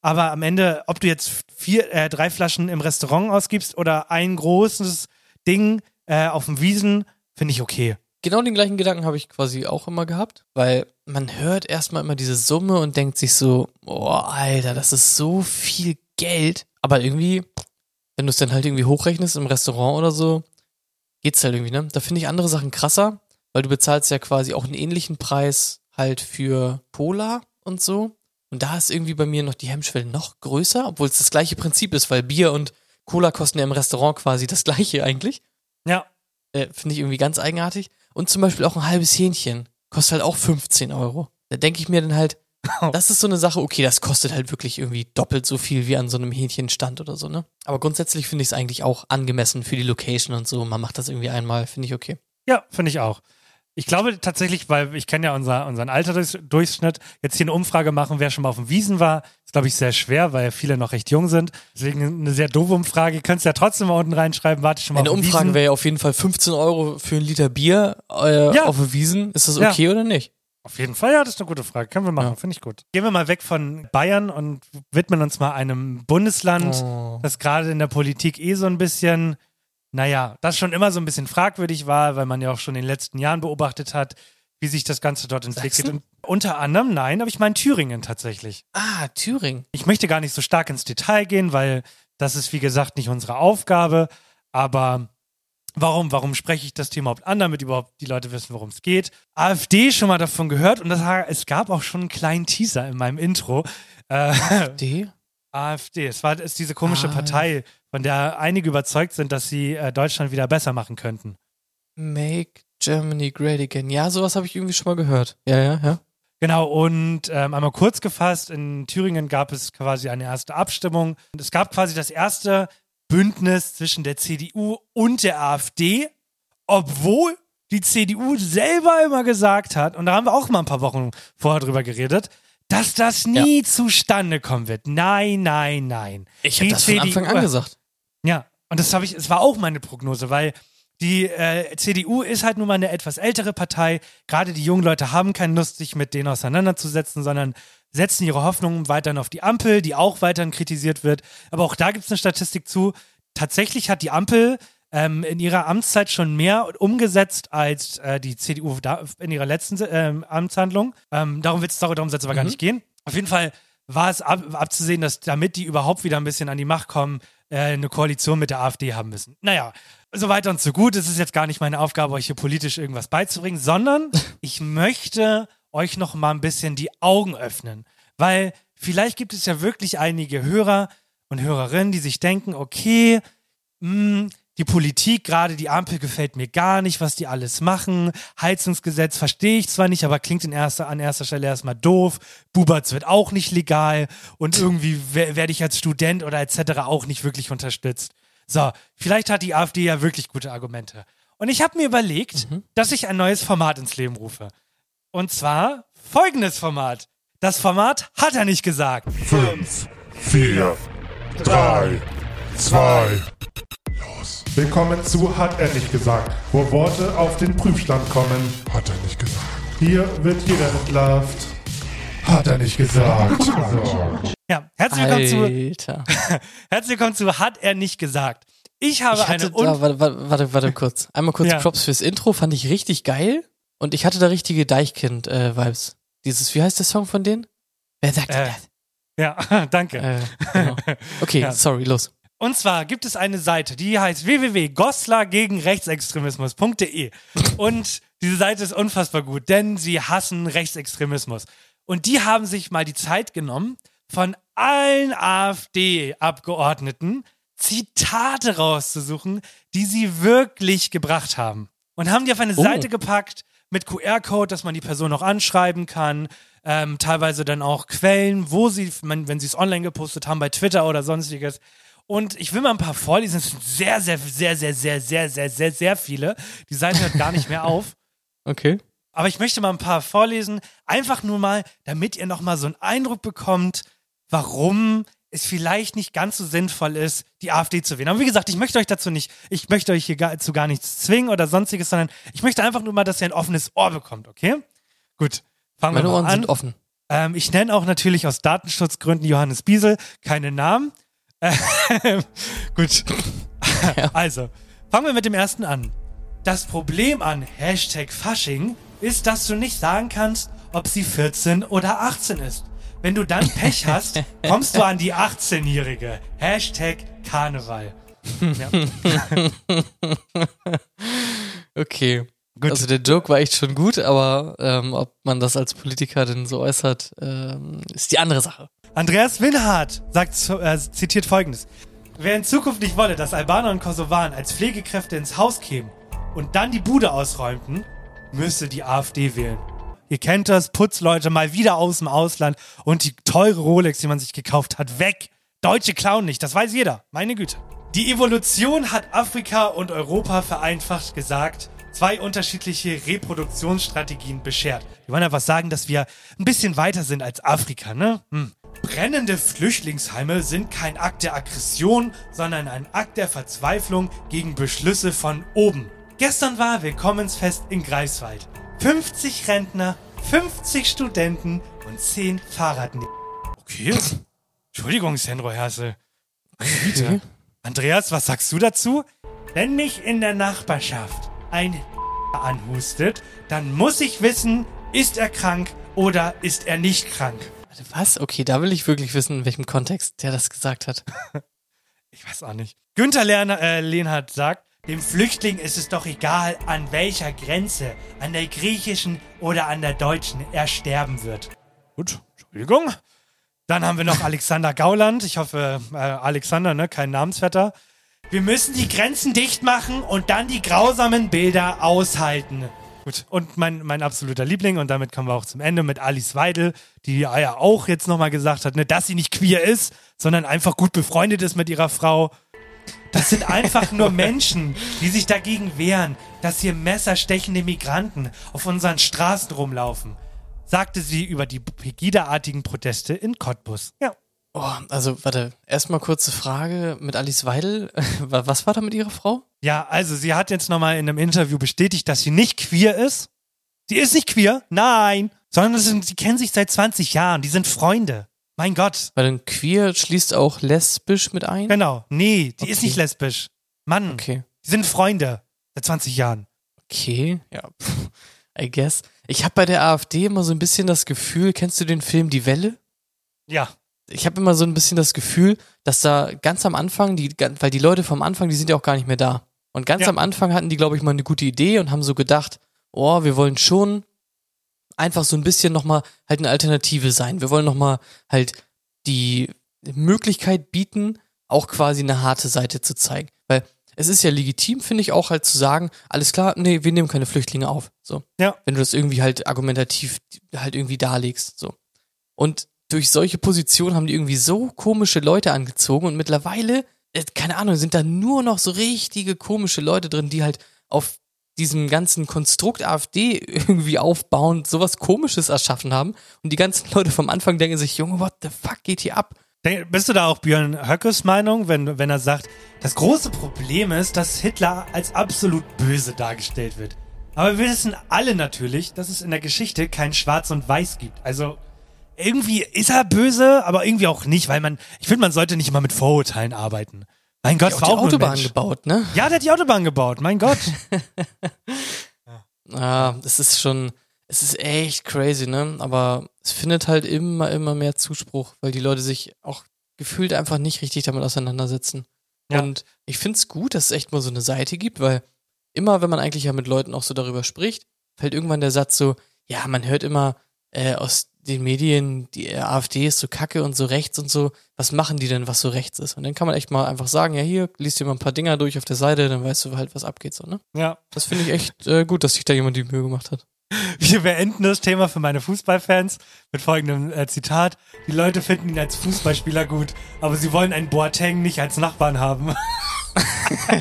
aber am Ende, ob du jetzt vier, äh, drei Flaschen im Restaurant ausgibst oder ein großes Ding äh, auf dem Wiesen, finde ich okay. Genau den gleichen Gedanken habe ich quasi auch immer gehabt, weil man hört erstmal immer diese Summe und denkt sich so, oh, Alter, das ist so viel Geld. Aber irgendwie, wenn du es dann halt irgendwie hochrechnest im Restaurant oder so, geht's halt irgendwie, ne? Da finde ich andere Sachen krasser, weil du bezahlst ja quasi auch einen ähnlichen Preis halt für Cola und so. Und da ist irgendwie bei mir noch die Hemmschwelle noch größer, obwohl es das gleiche Prinzip ist, weil Bier und Cola kosten ja im Restaurant quasi das gleiche eigentlich. Ja. Äh, Finde ich irgendwie ganz eigenartig. Und zum Beispiel auch ein halbes Hähnchen kostet halt auch 15 Euro. Da denke ich mir dann halt, das ist so eine Sache, okay, das kostet halt wirklich irgendwie doppelt so viel wie an so einem Hähnchenstand oder so, ne? Aber grundsätzlich finde ich es eigentlich auch angemessen für die Location und so. Man macht das irgendwie einmal, finde ich okay. Ja, finde ich auch. Ich glaube tatsächlich, weil ich kenne ja unser, unseren Altersdurchschnitt, jetzt hier eine Umfrage machen, wer schon mal auf dem Wiesen war, ist, glaube ich, sehr schwer, weil viele noch recht jung sind. Deswegen eine sehr doofe Umfrage. Ihr könnt es ja trotzdem mal unten reinschreiben, warte schon mal Eine auf Umfrage wäre ja auf jeden Fall 15 Euro für einen Liter Bier äh, Ja. auf der Wiesen. Ist das Ja. okay oder nicht? Auf jeden Fall, ja, das ist eine gute Frage. Können wir machen, Ja. finde ich gut. Gehen wir mal weg von Bayern und widmen uns mal einem Bundesland, Oh. das gerade in der Politik eh so ein bisschen, naja, das schon immer so ein bisschen fragwürdig war, weil man ja auch schon in den letzten Jahren beobachtet hat, wie sich das Ganze dort entwickelt. Und unter anderem, nein, aber ich meine Thüringen tatsächlich. Ah, Thüringen. Ich möchte gar nicht so stark ins Detail gehen, weil das ist, wie gesagt, nicht unsere Aufgabe. Aber warum, warum spreche ich das Thema überhaupt an, damit überhaupt die Leute wissen, worum es geht? AfD schon mal davon gehört und das, es gab auch schon einen kleinen Teaser in meinem Intro. Äh, D? AfD, es war ist diese komische Ah. Partei, von der einige überzeugt sind, dass sie äh, Deutschland wieder besser machen könnten. Make Germany Great Again. Ja, sowas habe ich irgendwie schon mal gehört. Ja, ja, ja. Genau, und ähm, einmal kurz gefasst, in Thüringen gab es quasi eine erste Abstimmung. Und es gab quasi das erste Bündnis zwischen der CDU und der AfD, obwohl die CDU selber immer gesagt hat, und da haben wir auch mal ein paar Wochen vorher drüber geredet, dass das nie zustande kommen wird. Nein, nein, nein. Ich habe das von Anfang CDU an gesagt. Ja, und das habe ich, es war auch meine Prognose, weil die äh, CDU ist halt nun mal eine etwas ältere Partei. Gerade die jungen Leute haben keine Lust, sich mit denen auseinanderzusetzen, sondern setzen ihre Hoffnungen weiterhin auf die Ampel, die auch weiterhin kritisiert wird. Aber auch da gibt es eine Statistik zu. Tatsächlich hat die Ampel ähm, in ihrer Amtszeit schon mehr umgesetzt als äh, die CDU in ihrer letzten ähm, Amtshandlung. Ähm, darum wird es darum soll es aber gar nicht gehen. Auf jeden Fall war es ab, abzusehen, dass damit die überhaupt wieder ein bisschen an die Macht kommen, äh, eine Koalition mit der AfD haben müssen. Naja, so weiter und so gut. Es ist jetzt gar nicht meine Aufgabe, euch hier politisch irgendwas beizubringen, sondern ich möchte euch noch mal ein bisschen die Augen öffnen. Weil vielleicht gibt es ja wirklich einige Hörer und Hörerinnen, die sich denken, okay, mh, die Politik, gerade die Ampel, gefällt mir gar nicht, was die alles machen. Heizungsgesetz verstehe ich zwar nicht, aber klingt in erster, an erster Stelle erstmal doof. Buberts wird auch nicht legal und irgendwie we- werde ich als Student oder etc. auch nicht wirklich unterstützt. So, vielleicht hat die AfD ja wirklich gute Argumente. Und ich habe mir überlegt, dass ich ein neues Format ins Leben rufe. Und zwar folgendes Format. Das Format hat er nicht gesagt. Fünf, vier, Drei, zwei, Willkommen zu Hat er nicht gesagt, wo Worte auf den Prüfstand kommen. Hat er nicht gesagt. Hier wird jeder entlarvt. Hat er nicht gesagt. So. Ja, herzlich willkommen zu Alter. Herzlich willkommen zu Hat er nicht gesagt. Ich habe Ich hatte eine da, warte, warte, warte, warte kurz. Einmal kurz Ja. Props fürs Intro, fand ich richtig geil. Und ich hatte da richtige Deichkind-Vibes. Dieses, wie heißt der Song von denen? Wer sagt Äh, das? Ja, danke. Äh, genau. Okay, Ja. sorry, los. Und zwar gibt es eine Seite, die heißt www.goslar gegen Rechtsextremismus.de. Und diese Seite ist unfassbar gut, denn sie hassen Rechtsextremismus. Und die haben sich mal die Zeit genommen, von allen AfD-Abgeordneten Zitate rauszusuchen, die sie wirklich gebracht haben. Und haben die auf eine Oh. Seite gepackt mit QR-Code, dass man die Person noch anschreiben kann. Ähm, teilweise dann auch Quellen, wo sie, wenn wenn sie es online gepostet haben, bei Twitter oder sonstiges. Und ich will mal ein paar vorlesen. Es sind sehr, sehr, sehr, sehr, sehr, sehr, sehr, sehr, sehr viele. Die Seite hört gar nicht mehr auf. Okay. Aber ich möchte mal ein paar vorlesen, einfach nur mal, damit ihr nochmal so einen Eindruck bekommt, warum es vielleicht nicht ganz so sinnvoll ist, die AfD zu wählen. Aber wie gesagt, ich möchte euch dazu nicht, ich möchte euch hier gar, zu gar nichts zwingen oder sonstiges, sondern ich möchte einfach nur mal, dass ihr ein offenes Ohr bekommt, okay? Gut, fangen Meine wir mal Ohren an. sind offen. Ähm, ich nenne auch natürlich aus Datenschutzgründen Johannes Biesel keine Namen. Ähm, gut. Also, fangen wir mit dem ersten an. Das Problem an Hashtag Fasching ist, dass du nicht sagen kannst, ob sie 14 oder 18 ist. Wenn du dann Pech hast, kommst du an die 18-Jährige. Hashtag Karneval. Ja. Okay. Gut. Also der Joke war echt schon gut, aber ähm, ob man das als Politiker denn so äußert, ähm, ist die andere Sache. Andreas Winhardt sagt, äh, zitiert folgendes. Wer in Zukunft nicht wolle, dass Albaner und Kosovaren als Pflegekräfte ins Haus kämen und dann die Bude ausräumten, müsse die AfD wählen. Ihr kennt das, Putzleute mal wieder aus dem Ausland und die teure Rolex, die man sich gekauft hat, weg. Deutsche klauen nicht, das weiß jeder. Meine Güte. Die Evolution hat Afrika und Europa vereinfacht gesagt zwei unterschiedliche Reproduktionsstrategien beschert. Wir wollen einfach sagen, dass wir ein bisschen weiter sind als Afrika, ne? Hm. Brennende Flüchtlingsheime sind kein Akt der Aggression, sondern ein Akt der Verzweiflung gegen Beschlüsse von oben. Gestern war Willkommensfest in Greifswald. 50 Rentner, 50 Studenten und 10 Fahrradnehmer. Okay. Entschuldigung, Sandro Hersel. Güte. Andreas, was sagst du dazu? Wenn mich in der Nachbarschaft ein anhustet, dann muss ich wissen, ist er krank oder ist er nicht krank. Warte, was? Okay, da will ich wirklich wissen, in welchem Kontext der das gesagt hat. Ich weiß auch nicht. Günther Lerner, äh, Lehnhardt sagt, dem Flüchtling ist es doch egal, an welcher Grenze, an der griechischen oder an der deutschen, er sterben wird. Gut, Entschuldigung. Dann haben wir noch Alexander Gauland. Ich hoffe, äh, Alexander, ne, kein Namensvetter. Wir müssen die Grenzen dicht machen und dann die grausamen Bilder aushalten. Gut, und mein, mein absoluter Liebling, und damit kommen wir auch zum Ende mit Alice Weidel, die ja auch jetzt nochmal gesagt hat, ne, dass sie nicht queer ist, sondern einfach gut befreundet ist mit ihrer Frau. Das sind einfach nur Menschen, die sich dagegen wehren, dass hier messerstechende Migranten auf unseren Straßen rumlaufen, sagte sie über die Pegida-artigen Proteste in Cottbus. Ja. Oh, also, warte, erstmal kurze Frage mit Alice Weidel. Wa- Was war da mit ihrer Frau? Ja, also sie hat jetzt nochmal in einem Interview bestätigt, dass sie nicht queer ist. Sie ist nicht queer, nein, sondern sie kennen sich seit 20 Jahren, die sind Freunde. Mein Gott. Weil dann queer schließt auch lesbisch mit ein? Genau, nee, die Okay. ist nicht lesbisch. Mann, Okay. die sind Freunde seit 20 Jahren. Okay, ja, pff, I guess. Ich habe bei der AfD immer so ein bisschen das Gefühl, kennst du den Film Die Welle? Ja, Ich habe immer so ein bisschen das Gefühl, dass da ganz am Anfang, die, weil die Leute vom Anfang, die sind ja auch gar nicht mehr da. Und ganz Ja. am Anfang hatten die, glaube ich, mal eine gute Idee und haben so gedacht, oh, wir wollen schon einfach so ein bisschen nochmal halt eine Alternative sein. Wir wollen nochmal halt die Möglichkeit bieten, auch quasi eine harte Seite zu zeigen. Weil es ist ja legitim, finde ich, auch halt zu sagen, alles klar, nee, wir nehmen keine Flüchtlinge auf. So. Ja. Wenn du das irgendwie halt argumentativ halt irgendwie darlegst. So. Und durch solche Positionen haben die irgendwie so komische Leute angezogen und mittlerweile, äh, keine Ahnung, sind da nur noch so richtige komische Leute drin, die halt auf diesem ganzen Konstrukt AfD irgendwie aufbauen, sowas komisches erschaffen haben und die ganzen Leute vom Anfang denken sich, Junge, what the fuck geht hier ab? Bist du da auch Björn Höckes Meinung, wenn, wenn er sagt, das große Problem ist, dass Hitler als absolut böse dargestellt wird. Aber wir wissen alle natürlich, dass es in der Geschichte kein Schwarz und Weiß gibt. Also irgendwie ist er böse, aber irgendwie auch nicht, weil man, ich finde, man sollte nicht immer mit Vorurteilen arbeiten. Mein Gott, auch war die Autobahn gebaut, ne? Ja, der hat die Autobahn gebaut, mein Gott. Ja, das ist schon, es ist echt crazy, ne? Aber es findet halt immer, immer mehr Zuspruch, weil die Leute sich auch gefühlt einfach nicht richtig damit auseinandersetzen. Ja. Und ich find's gut, dass es echt mal so eine Seite gibt, weil immer, wenn man eigentlich ja mit Leuten auch so darüber spricht, fällt irgendwann der Satz so, ja, man hört immer äh, aus den Medien, die AfD ist so kacke und so rechts und so, was machen die denn, was so rechts ist? Und dann kann man echt mal einfach sagen, ja, hier, liest dir mal ein paar Dinger durch auf der Seite, dann weißt du halt, was abgeht, so, ne? ja. Das finde ich echt äh, gut, dass sich da jemand die Mühe gemacht hat. Wir beenden das Thema für meine Fußballfans mit folgendem äh, Zitat. Die Leute finden ihn als Fußballspieler gut, aber sie wollen einen Boateng nicht als Nachbarn haben.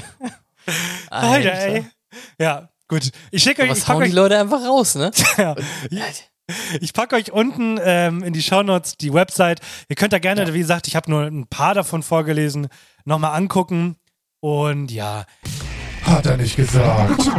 Alter, ey. Ja, gut. Ich schicke euch, ich Was pack hauen die Leute einfach raus, ne? ja, ich pack euch unten ähm, in die Shownotes die Website. Ihr könnt da gerne, wie gesagt, ich habe nur ein paar davon vorgelesen, nochmal angucken. Und ja, Hat er nicht gesagt.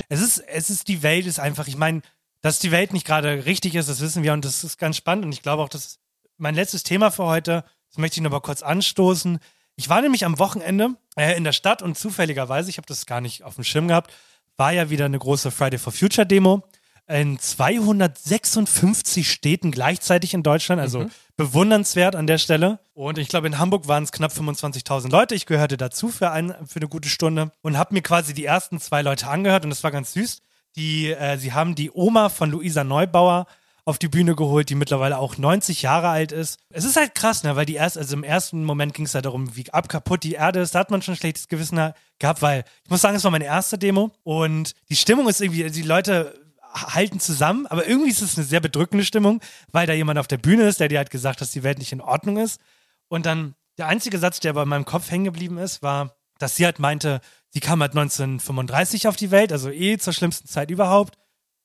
es ist, es ist, die Welt ist einfach, ich meine, dass die Welt nicht gerade richtig ist, das wissen wir und das ist ganz spannend und ich glaube auch, das ist mein letztes Thema für heute, das möchte ich noch mal kurz anstoßen. Ich war nämlich am Wochenende äh, in der Stadt und zufälligerweise, ich habe das gar nicht auf dem Schirm gehabt, war ja wieder eine große Friday for Future Demo in 256 Städten gleichzeitig in Deutschland, also bewundernswert an der Stelle. Und ich glaube, in Hamburg waren es knapp 25.000 Leute. Ich gehörte dazu für, ein, für eine gute Stunde und habe mir quasi die ersten zwei Leute angehört und das war ganz süß. Die, äh, sie haben die Oma von Luisa Neubauer auf die Bühne geholt, die mittlerweile auch 90 Jahre alt ist. Es ist halt krass, ne, weil die erst, also im ersten Moment ging es halt darum, wie ab kaputt die Erde ist. Da hat man schon ein schlechtes Gewissen gehabt, weil ich muss sagen, es war meine erste Demo und die Stimmung ist irgendwie, die Leute halten zusammen, aber irgendwie ist es eine sehr bedrückende Stimmung, weil da jemand auf der Bühne ist, der dir halt gesagt hat, dass die Welt nicht in Ordnung ist. Und dann der einzige Satz, der bei meinem Kopf hängen geblieben ist, war, dass sie halt meinte, sie kam halt 1935 auf die Welt, also eh zur schlimmsten Zeit überhaupt.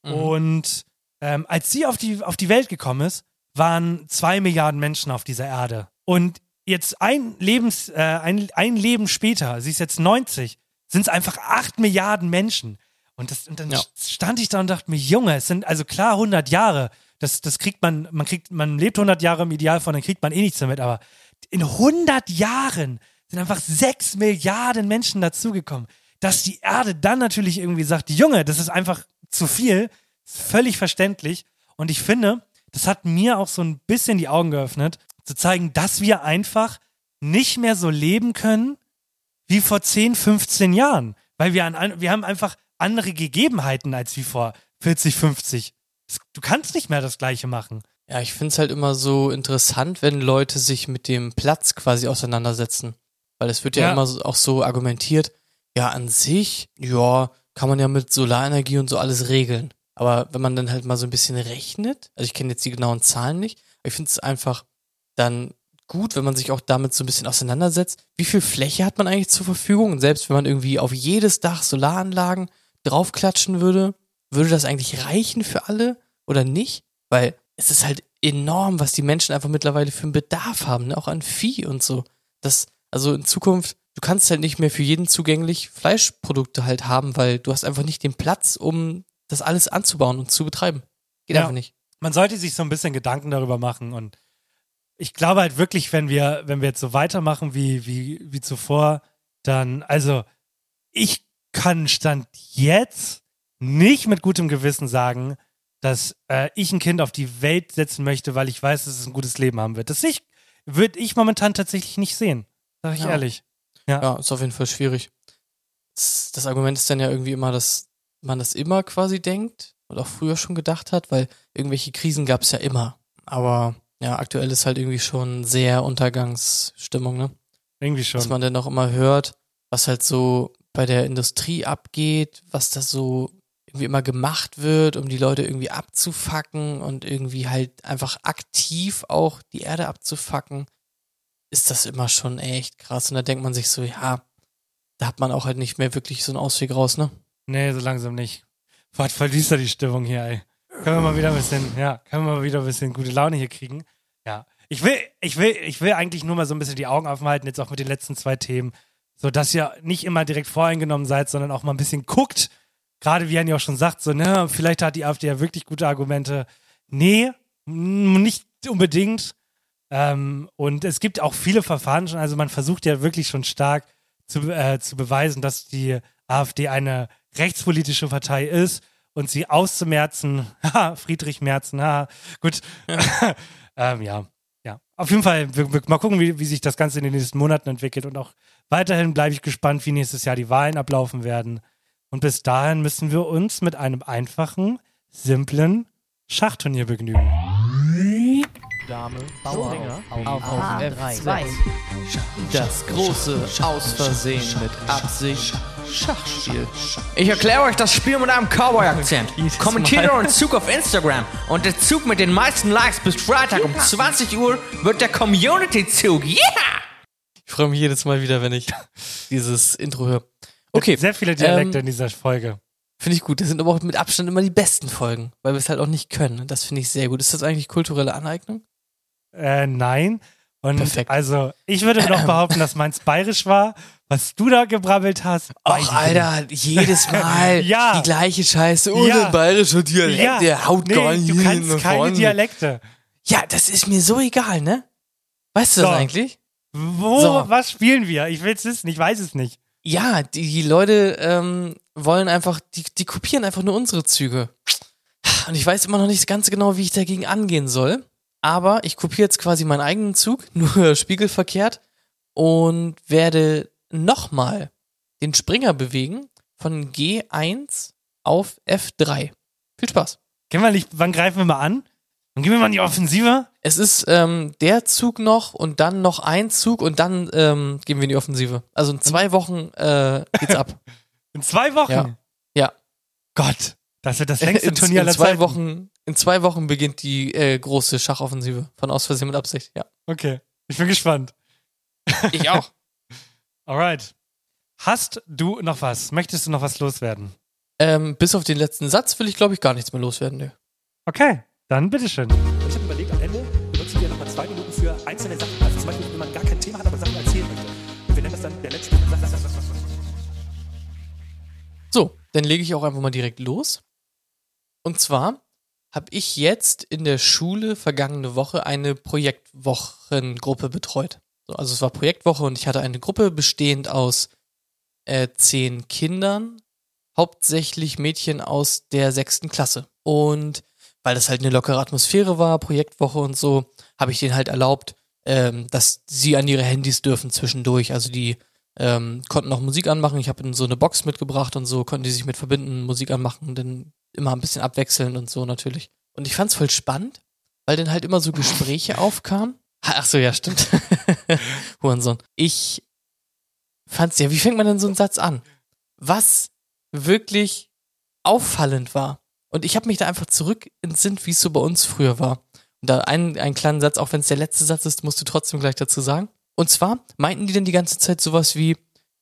Und ähm, als sie auf die, auf die Welt gekommen ist, waren zwei Milliarden Menschen auf dieser Erde. Und jetzt ein, Lebens, äh, ein, ein Leben später, sie ist jetzt 90, sind es einfach acht Milliarden Menschen. Und, das, und dann Ja. stand ich da und dachte mir, Junge, es sind also klar 100 Jahre. Das, das kriegt man, man kriegt, man lebt 100 Jahre im Idealfall, dann kriegt man eh nichts damit. Aber in 100 Jahren sind einfach 6 Milliarden Menschen dazugekommen. Dass die Erde dann natürlich irgendwie sagt, Junge, das ist einfach zu viel, ist völlig verständlich. Und ich finde, das hat mir auch so ein bisschen die Augen geöffnet, zu zeigen, dass wir einfach nicht mehr so leben können wie vor 10, 15 Jahren. Weil wir, an, wir haben einfach andere Gegebenheiten als wie vor 40, 50. Das- Du kannst nicht mehr das Gleiche machen. Ja, ich find's halt immer so interessant, wenn Leute sich mit dem Platz quasi auseinandersetzen. Weil es wird ja, Ja. immer so, auch so argumentiert, ja, an sich, ja, kann man ja mit Solarenergie und so alles regeln. Aber wenn man dann halt mal so ein bisschen rechnet, also ich kenne jetzt die genauen Zahlen nicht, aber ich finde es einfach dann gut, wenn man sich auch damit so ein bisschen auseinandersetzt. Wie viel Fläche hat man eigentlich zur Verfügung? Und selbst wenn man irgendwie auf jedes Dach Solaranlagen draufklatschen würde, würde das eigentlich reichen für alle oder nicht? Weil es ist halt enorm, was die Menschen einfach mittlerweile für einen Bedarf haben, ne? auch an Vieh und so. Das, also in Zukunft, du kannst halt nicht mehr für jeden zugänglich Fleischprodukte halt haben, weil du hast einfach nicht den Platz, um das alles anzubauen und zu betreiben. Geht Ja. einfach nicht. man sollte sich so ein bisschen Gedanken darüber machen und ich glaube halt wirklich, wenn wir, wenn wir jetzt so weitermachen wie, wie, wie zuvor, dann, also ich kann Stand jetzt nicht mit gutem Gewissen sagen, dass äh, ich ein Kind auf die Welt setzen möchte, weil ich weiß, dass es ein gutes Leben haben wird. Das ich, würde ich momentan tatsächlich nicht sehen. Sag ich Ja. ehrlich. Ja, ist auf jeden Fall schwierig. Das, das Argument ist dann ja irgendwie immer, dass man das immer quasi denkt und auch früher schon gedacht hat, weil irgendwelche Krisen gab es ja immer. Aber ja, aktuell ist halt irgendwie schon sehr Untergangsstimmung, ne? Irgendwie schon. Dass man dann auch immer hört, was halt so bei der Industrie abgeht, was da so irgendwie immer gemacht wird, um die Leute irgendwie abzufacken und irgendwie halt einfach aktiv auch die Erde abzufacken, ist das immer schon echt krass. Und da denkt man sich so, ja, da hat man auch halt nicht mehr wirklich so einen Ausweg raus, ne? Nee, so langsam nicht. Boah, voll düster die Stimmung hier, ey. Können wir mal wieder ein bisschen, ja, können wir mal wieder ein bisschen gute Laune hier kriegen. Ja. Ich will, ich will, ich will eigentlich nur mal so ein bisschen die Augen offen halten, jetzt auch mit den letzten zwei Themen, so dass ihr nicht immer direkt voreingenommen seid, sondern auch mal ein bisschen guckt. Gerade wie Jan ja auch schon sagt, so, ne, vielleicht hat die AfD ja wirklich gute Argumente. Nee, nicht unbedingt. Ähm, und es gibt auch viele Verfahren schon, also man versucht ja wirklich schon stark zu, äh, zu beweisen, dass die AfD eine rechtspolitische Partei ist und sie auszumerzen, Friedrich Merzen, haha, gut. ähm, ja. Auf jeden Fall, wir, wir, mal gucken, wie, wie sich das Ganze in den nächsten Monaten entwickelt und auch weiterhin bleibe ich gespannt, wie nächstes Jahr die Wahlen ablaufen werden. Und bis dahin müssen wir uns mit einem einfachen, simplen Schachturnier begnügen. Dame, Bauer, auf, auf F2. Das große Aus Versehen mit Absicht Schachspiel. Ich erkläre euch das Spiel mit einem Cowboy-Akzent. Kommentiert euren Zug auf Instagram. Und der Zug mit den meisten Likes bis Freitag um 20 Uhr wird der Community-Zug. Yeah! Ich freue mich jedes Mal wieder, wenn ich dieses Intro höre. Okay, Sehr viele Dialekte ähm, in dieser Folge. finde ich gut. Das sind aber auch mit Abstand immer die besten Folgen, weil wir es halt auch nicht können. Das finde ich sehr gut. Ist das eigentlich kulturelle Aneignung? Äh, nein. Und Perfekt. also, ich würde doch behaupten, dass meins bayerisch war. Was du da gebrabbelt hast, Ach, Alter, jedes Mal Ja. die gleiche Scheiße. Oh, Ja. der bayerische Dialekt, Ja, der haut nee, gar nicht du kannst keine vorne. Dialekte. Ja, das ist mir so egal, ne? Weißt du So. das eigentlich? Wo, So. was spielen wir? Ich will es wissen, ich weiß es nicht. Ja, die, die Leute ähm, wollen einfach, die, die kopieren einfach nur unsere Züge. Und ich weiß immer noch nicht ganz genau, wie ich dagegen angehen soll. Aber ich kopiere jetzt quasi meinen eigenen Zug, nur spiegelverkehrt, und werde nochmal den Springer bewegen von G1 auf F3. Viel Spaß. Nicht, wann greifen wir mal an? Dann gehen wir mal in die Offensive. Es ist ähm, der Zug noch und dann noch ein Zug und dann ähm, gehen wir in die Offensive. Also in zwei Wochen äh, geht's ab. In zwei Wochen. Ja. Ja. Gott, das wird das längste in, Turnier in aller zwei Zeiten. Wochen In zwei Wochen beginnt die äh, große Schachoffensive von Aus Versehen mit Absicht. Ja. Okay, ich bin gespannt. Ich auch. Alright. Hast du noch was? Möchtest du noch was loswerden? ähm, bis auf den letzten Satz will ich, glaube ich, gar nichts mehr loswerden. Nee. Okay, dann bitteschön. Ich habe überlegt, am Ende benutzen wir nochmal zwei Minuten für einzelne Sachen. Also zum Beispiel, wenn man gar kein Thema hat, aber Sachen erzählen möchte. Und wir nennen das dann der letzte. So, dann lege ich auch einfach mal direkt los. Und zwar habe ich jetzt in der Schule vergangene Woche eine Projektwochengruppe betreut. So, also es war Projektwoche und ich hatte eine Gruppe bestehend aus äh, zehn Kindern, hauptsächlich Mädchen aus der sechsten Klasse. Und weil das halt eine lockere Atmosphäre war, Projektwoche und so, habe ich denen halt erlaubt, ähm, dass sie an ihre Handys dürfen zwischendurch. Also die ähm, konnten auch Musik anmachen. Ich habe ihnen so eine Box mitgebracht und so konnten die sich mit verbinden, Musik anmachen, dann immer ein bisschen abwechseln und so natürlich. Und ich fand's voll spannend, weil dann halt immer so Gespräche aufkamen. Ach so, ja, stimmt. Hurensohn. Ich fand's ja, wie fängt man denn so einen Satz an? Was wirklich auffallend war. Und ich habe mich da einfach zurück entsinnt, wie es so bei uns früher war. Und da einen, einen kleinen Satz, auch wenn es der letzte Satz ist, musst du trotzdem gleich dazu sagen. Und zwar meinten die dann die ganze Zeit sowas wie,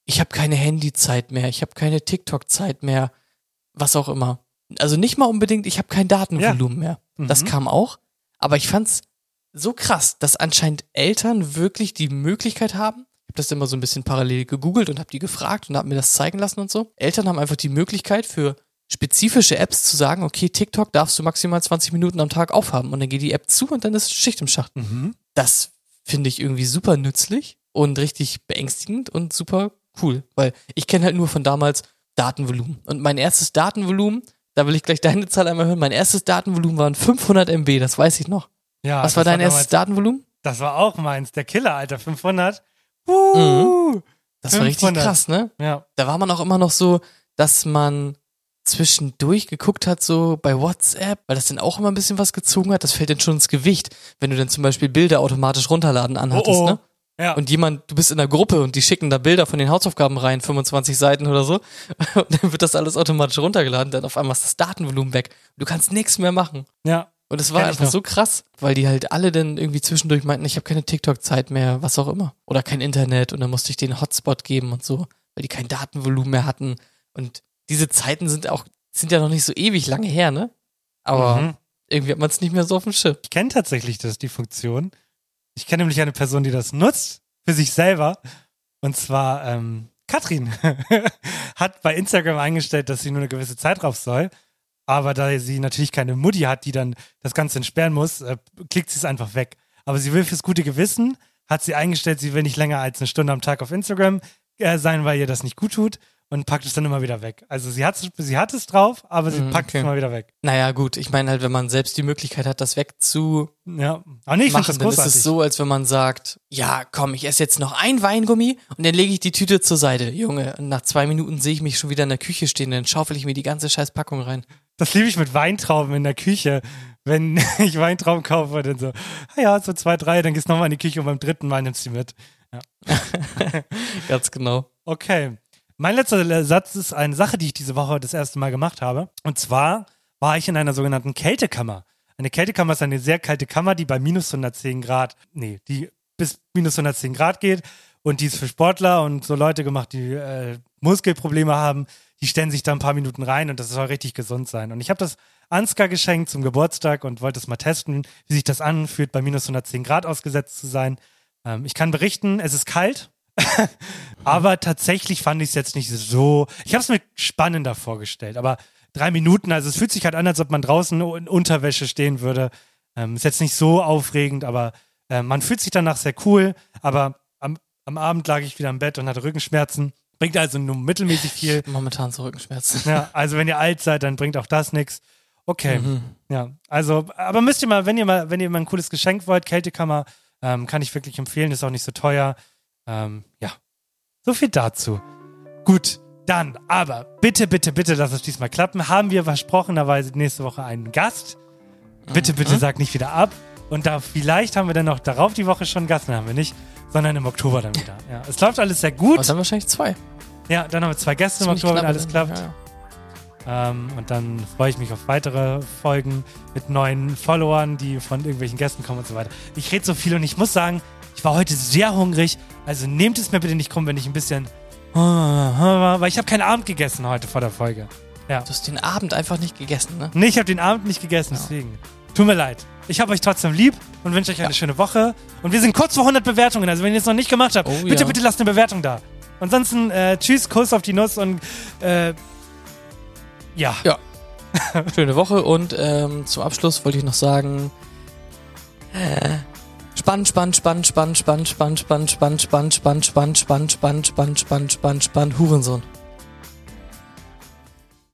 ich habe keine Handyzeit mehr, ich habe keine TikTok-Zeit mehr, was auch immer. Also nicht mal unbedingt, ich habe kein Datenvolumen mehr. Das Mhm. kam auch. Aber ich fand's so krass, dass anscheinend Eltern wirklich die Möglichkeit haben. Ich habe das immer so ein bisschen parallel gegoogelt und habe die gefragt und habe mir das zeigen lassen und so. Eltern haben einfach die Möglichkeit für spezifische Apps zu sagen, okay, TikTok darfst du maximal 20 Minuten am Tag aufhaben und dann geht die App zu und dann ist Schicht im Schacht. Mhm. Das finde ich irgendwie super nützlich und richtig beängstigend und super cool, weil ich kenne halt nur von damals Datenvolumen. Und mein erstes Datenvolumen, da will ich gleich deine Zahl einmal hören, mein erstes Datenvolumen waren 500 MB, das weiß ich noch. Ja, Was war dein erstes damals- Datenvolumen? Das war auch meins, der Killer, Alter, 500. Uh, Das war richtig 500. krass, ne? Ja. Da war man auch immer noch so, dass man zwischendurch geguckt hat, so bei WhatsApp, weil das dann auch immer ein bisschen was gezogen hat. Das fällt dann schon ins Gewicht, wenn du dann zum Beispiel Bilder automatisch runterladen anhattest, Oh, oh. ne? Ja. Und jemand, du bist in der Gruppe und die schicken da Bilder von den Hausaufgaben rein, 25 Seiten oder so. Und dann wird das alles automatisch runtergeladen, dann auf einmal ist das Datenvolumen weg. Du kannst nichts mehr machen. ja. Und es war Kenn einfach so krass, weil die halt alle dann irgendwie zwischendurch meinten, ich habe keine TikTok-Zeit mehr, was auch immer. Oder kein Internet und dann musste ich den Hotspot geben und so, weil die kein Datenvolumen mehr hatten. Und diese Zeiten sind auch, sind ja noch nicht so ewig lange her, ne? Aber Mhm. irgendwie hat man es nicht mehr so auf dem Schirm. Ich kenne tatsächlich das, die Funktion. Ich kenne nämlich eine Person, die das nutzt für sich selber. Und zwar ähm, Katrin hat bei Instagram eingestellt, dass sie nur eine gewisse Zeit drauf soll. Aber da sie natürlich keine Mutti hat, die dann das Ganze entsperren muss, äh, klickt sie es einfach weg. Aber sie will fürs gute Gewissen, hat sie eingestellt, sie will nicht länger als eine Stunde am Tag auf Instagram äh, sein, weil ihr das nicht gut tut und packt es dann immer wieder weg. Also sie hat, sie hat es drauf, aber sie Mhm, packt okay. es immer wieder weg. Naja, gut, ich meine halt, wenn man selbst die Möglichkeit hat, das wegzumachen, Ja. Aber nee, ich finde das dann ist großartig. es so, als wenn man sagt, ja, komm, ich esse jetzt noch ein Weingummi und dann lege ich die Tüte zur Seite. Junge, und nach zwei Minuten sehe ich mich schon wieder in der Küche stehen, dann schaufel ich mir die ganze scheiß Packung rein. Das liebe ich mit Weintrauben in der Küche. Wenn ich Weintrauben kaufe, dann so, ah ja, so zwei, drei, dann gehst du nochmal in die Küche und beim dritten Mal nimmst du die mit. Ganz genau. Okay. Mein letzter Satz ist eine Sache, die ich diese Woche das erste Mal gemacht habe. Und zwar war ich in einer sogenannten Kältekammer. Eine Kältekammer ist eine sehr kalte Kammer, die bei minus 110 Grad, nee, die bis minus 110 Grad geht. Und die ist für Sportler und so Leute gemacht, die äh, Muskelprobleme haben. Die stellen sich da ein paar Minuten rein und das soll richtig gesund sein. Und ich habe das Ansgar geschenkt zum Geburtstag und wollte es mal testen, wie sich das anfühlt, bei minus 110 Grad ausgesetzt zu sein. Ähm, ich kann berichten, es ist kalt, aber tatsächlich fand ich es jetzt nicht so. Ich habe es mir spannender vorgestellt, aber drei Minuten, also es fühlt sich halt an, als ob man draußen in Unterwäsche stehen würde. Ähm, ist jetzt nicht so aufregend, aber äh, man fühlt sich danach sehr cool. Aber am, am Abend lag ich wieder im Bett und hatte Rückenschmerzen. Bringt also nur mittelmäßig viel. Momentan so Rückenschmerzen. Ja, also wenn ihr alt seid, dann bringt auch das nichts. Okay. Mhm. Ja, also, aber müsst ihr mal, wenn ihr mal, wenn ihr mal ein cooles Geschenk wollt, Kältekammer, ähm, kann ich wirklich empfehlen, ist auch nicht so teuer. Ähm, ja. So viel dazu. Gut, dann, aber bitte, bitte, bitte, lass es diesmal klappen. Haben wir versprochenerweise nächste Woche einen Gast. Bitte, Mhm. bitte sag nicht wieder ab. Und da vielleicht haben wir dann noch darauf die Woche schon einen Gast, dann haben wir nicht, sondern im Oktober dann wieder. Ja, es läuft alles sehr gut. Aber dann wahrscheinlich zwei. Ja, dann haben wir zwei Gäste im Oktober, wenn alles klappt. Ja, ja. Ähm, und dann freue ich mich auf weitere Folgen mit neuen Followern, die von irgendwelchen Gästen kommen und so weiter. Ich rede so viel und ich muss sagen, ich war heute sehr hungrig. Also nehmt es mir bitte nicht krumm, wenn ich ein bisschen. Weil ich habe keinen Abend gegessen heute vor der Folge. Ja. Du hast den Abend einfach nicht gegessen, ne? Nee, ich habe den Abend nicht gegessen, deswegen. Tut mir leid. Ich habe euch trotzdem lieb und wünsche euch eine schöne Woche. Und wir sind kurz vor 100 Bewertungen. Also wenn ihr es noch nicht gemacht habt, Oh, bitte, ja. bitte lasst eine Bewertung da. Ansonsten, äh, tschüss, Kuss auf die Nuss und äh, ja. Ja. Schöne Woche und ähm, zum Abschluss wollte ich noch sagen. Äh, Spannend, spannend, spannend, spannend, spannend, spannend, spannend, spannend, spannend, spannend, spannend, spannend, spannend, spannend, spannend, spannend, spannend, Hurensohn.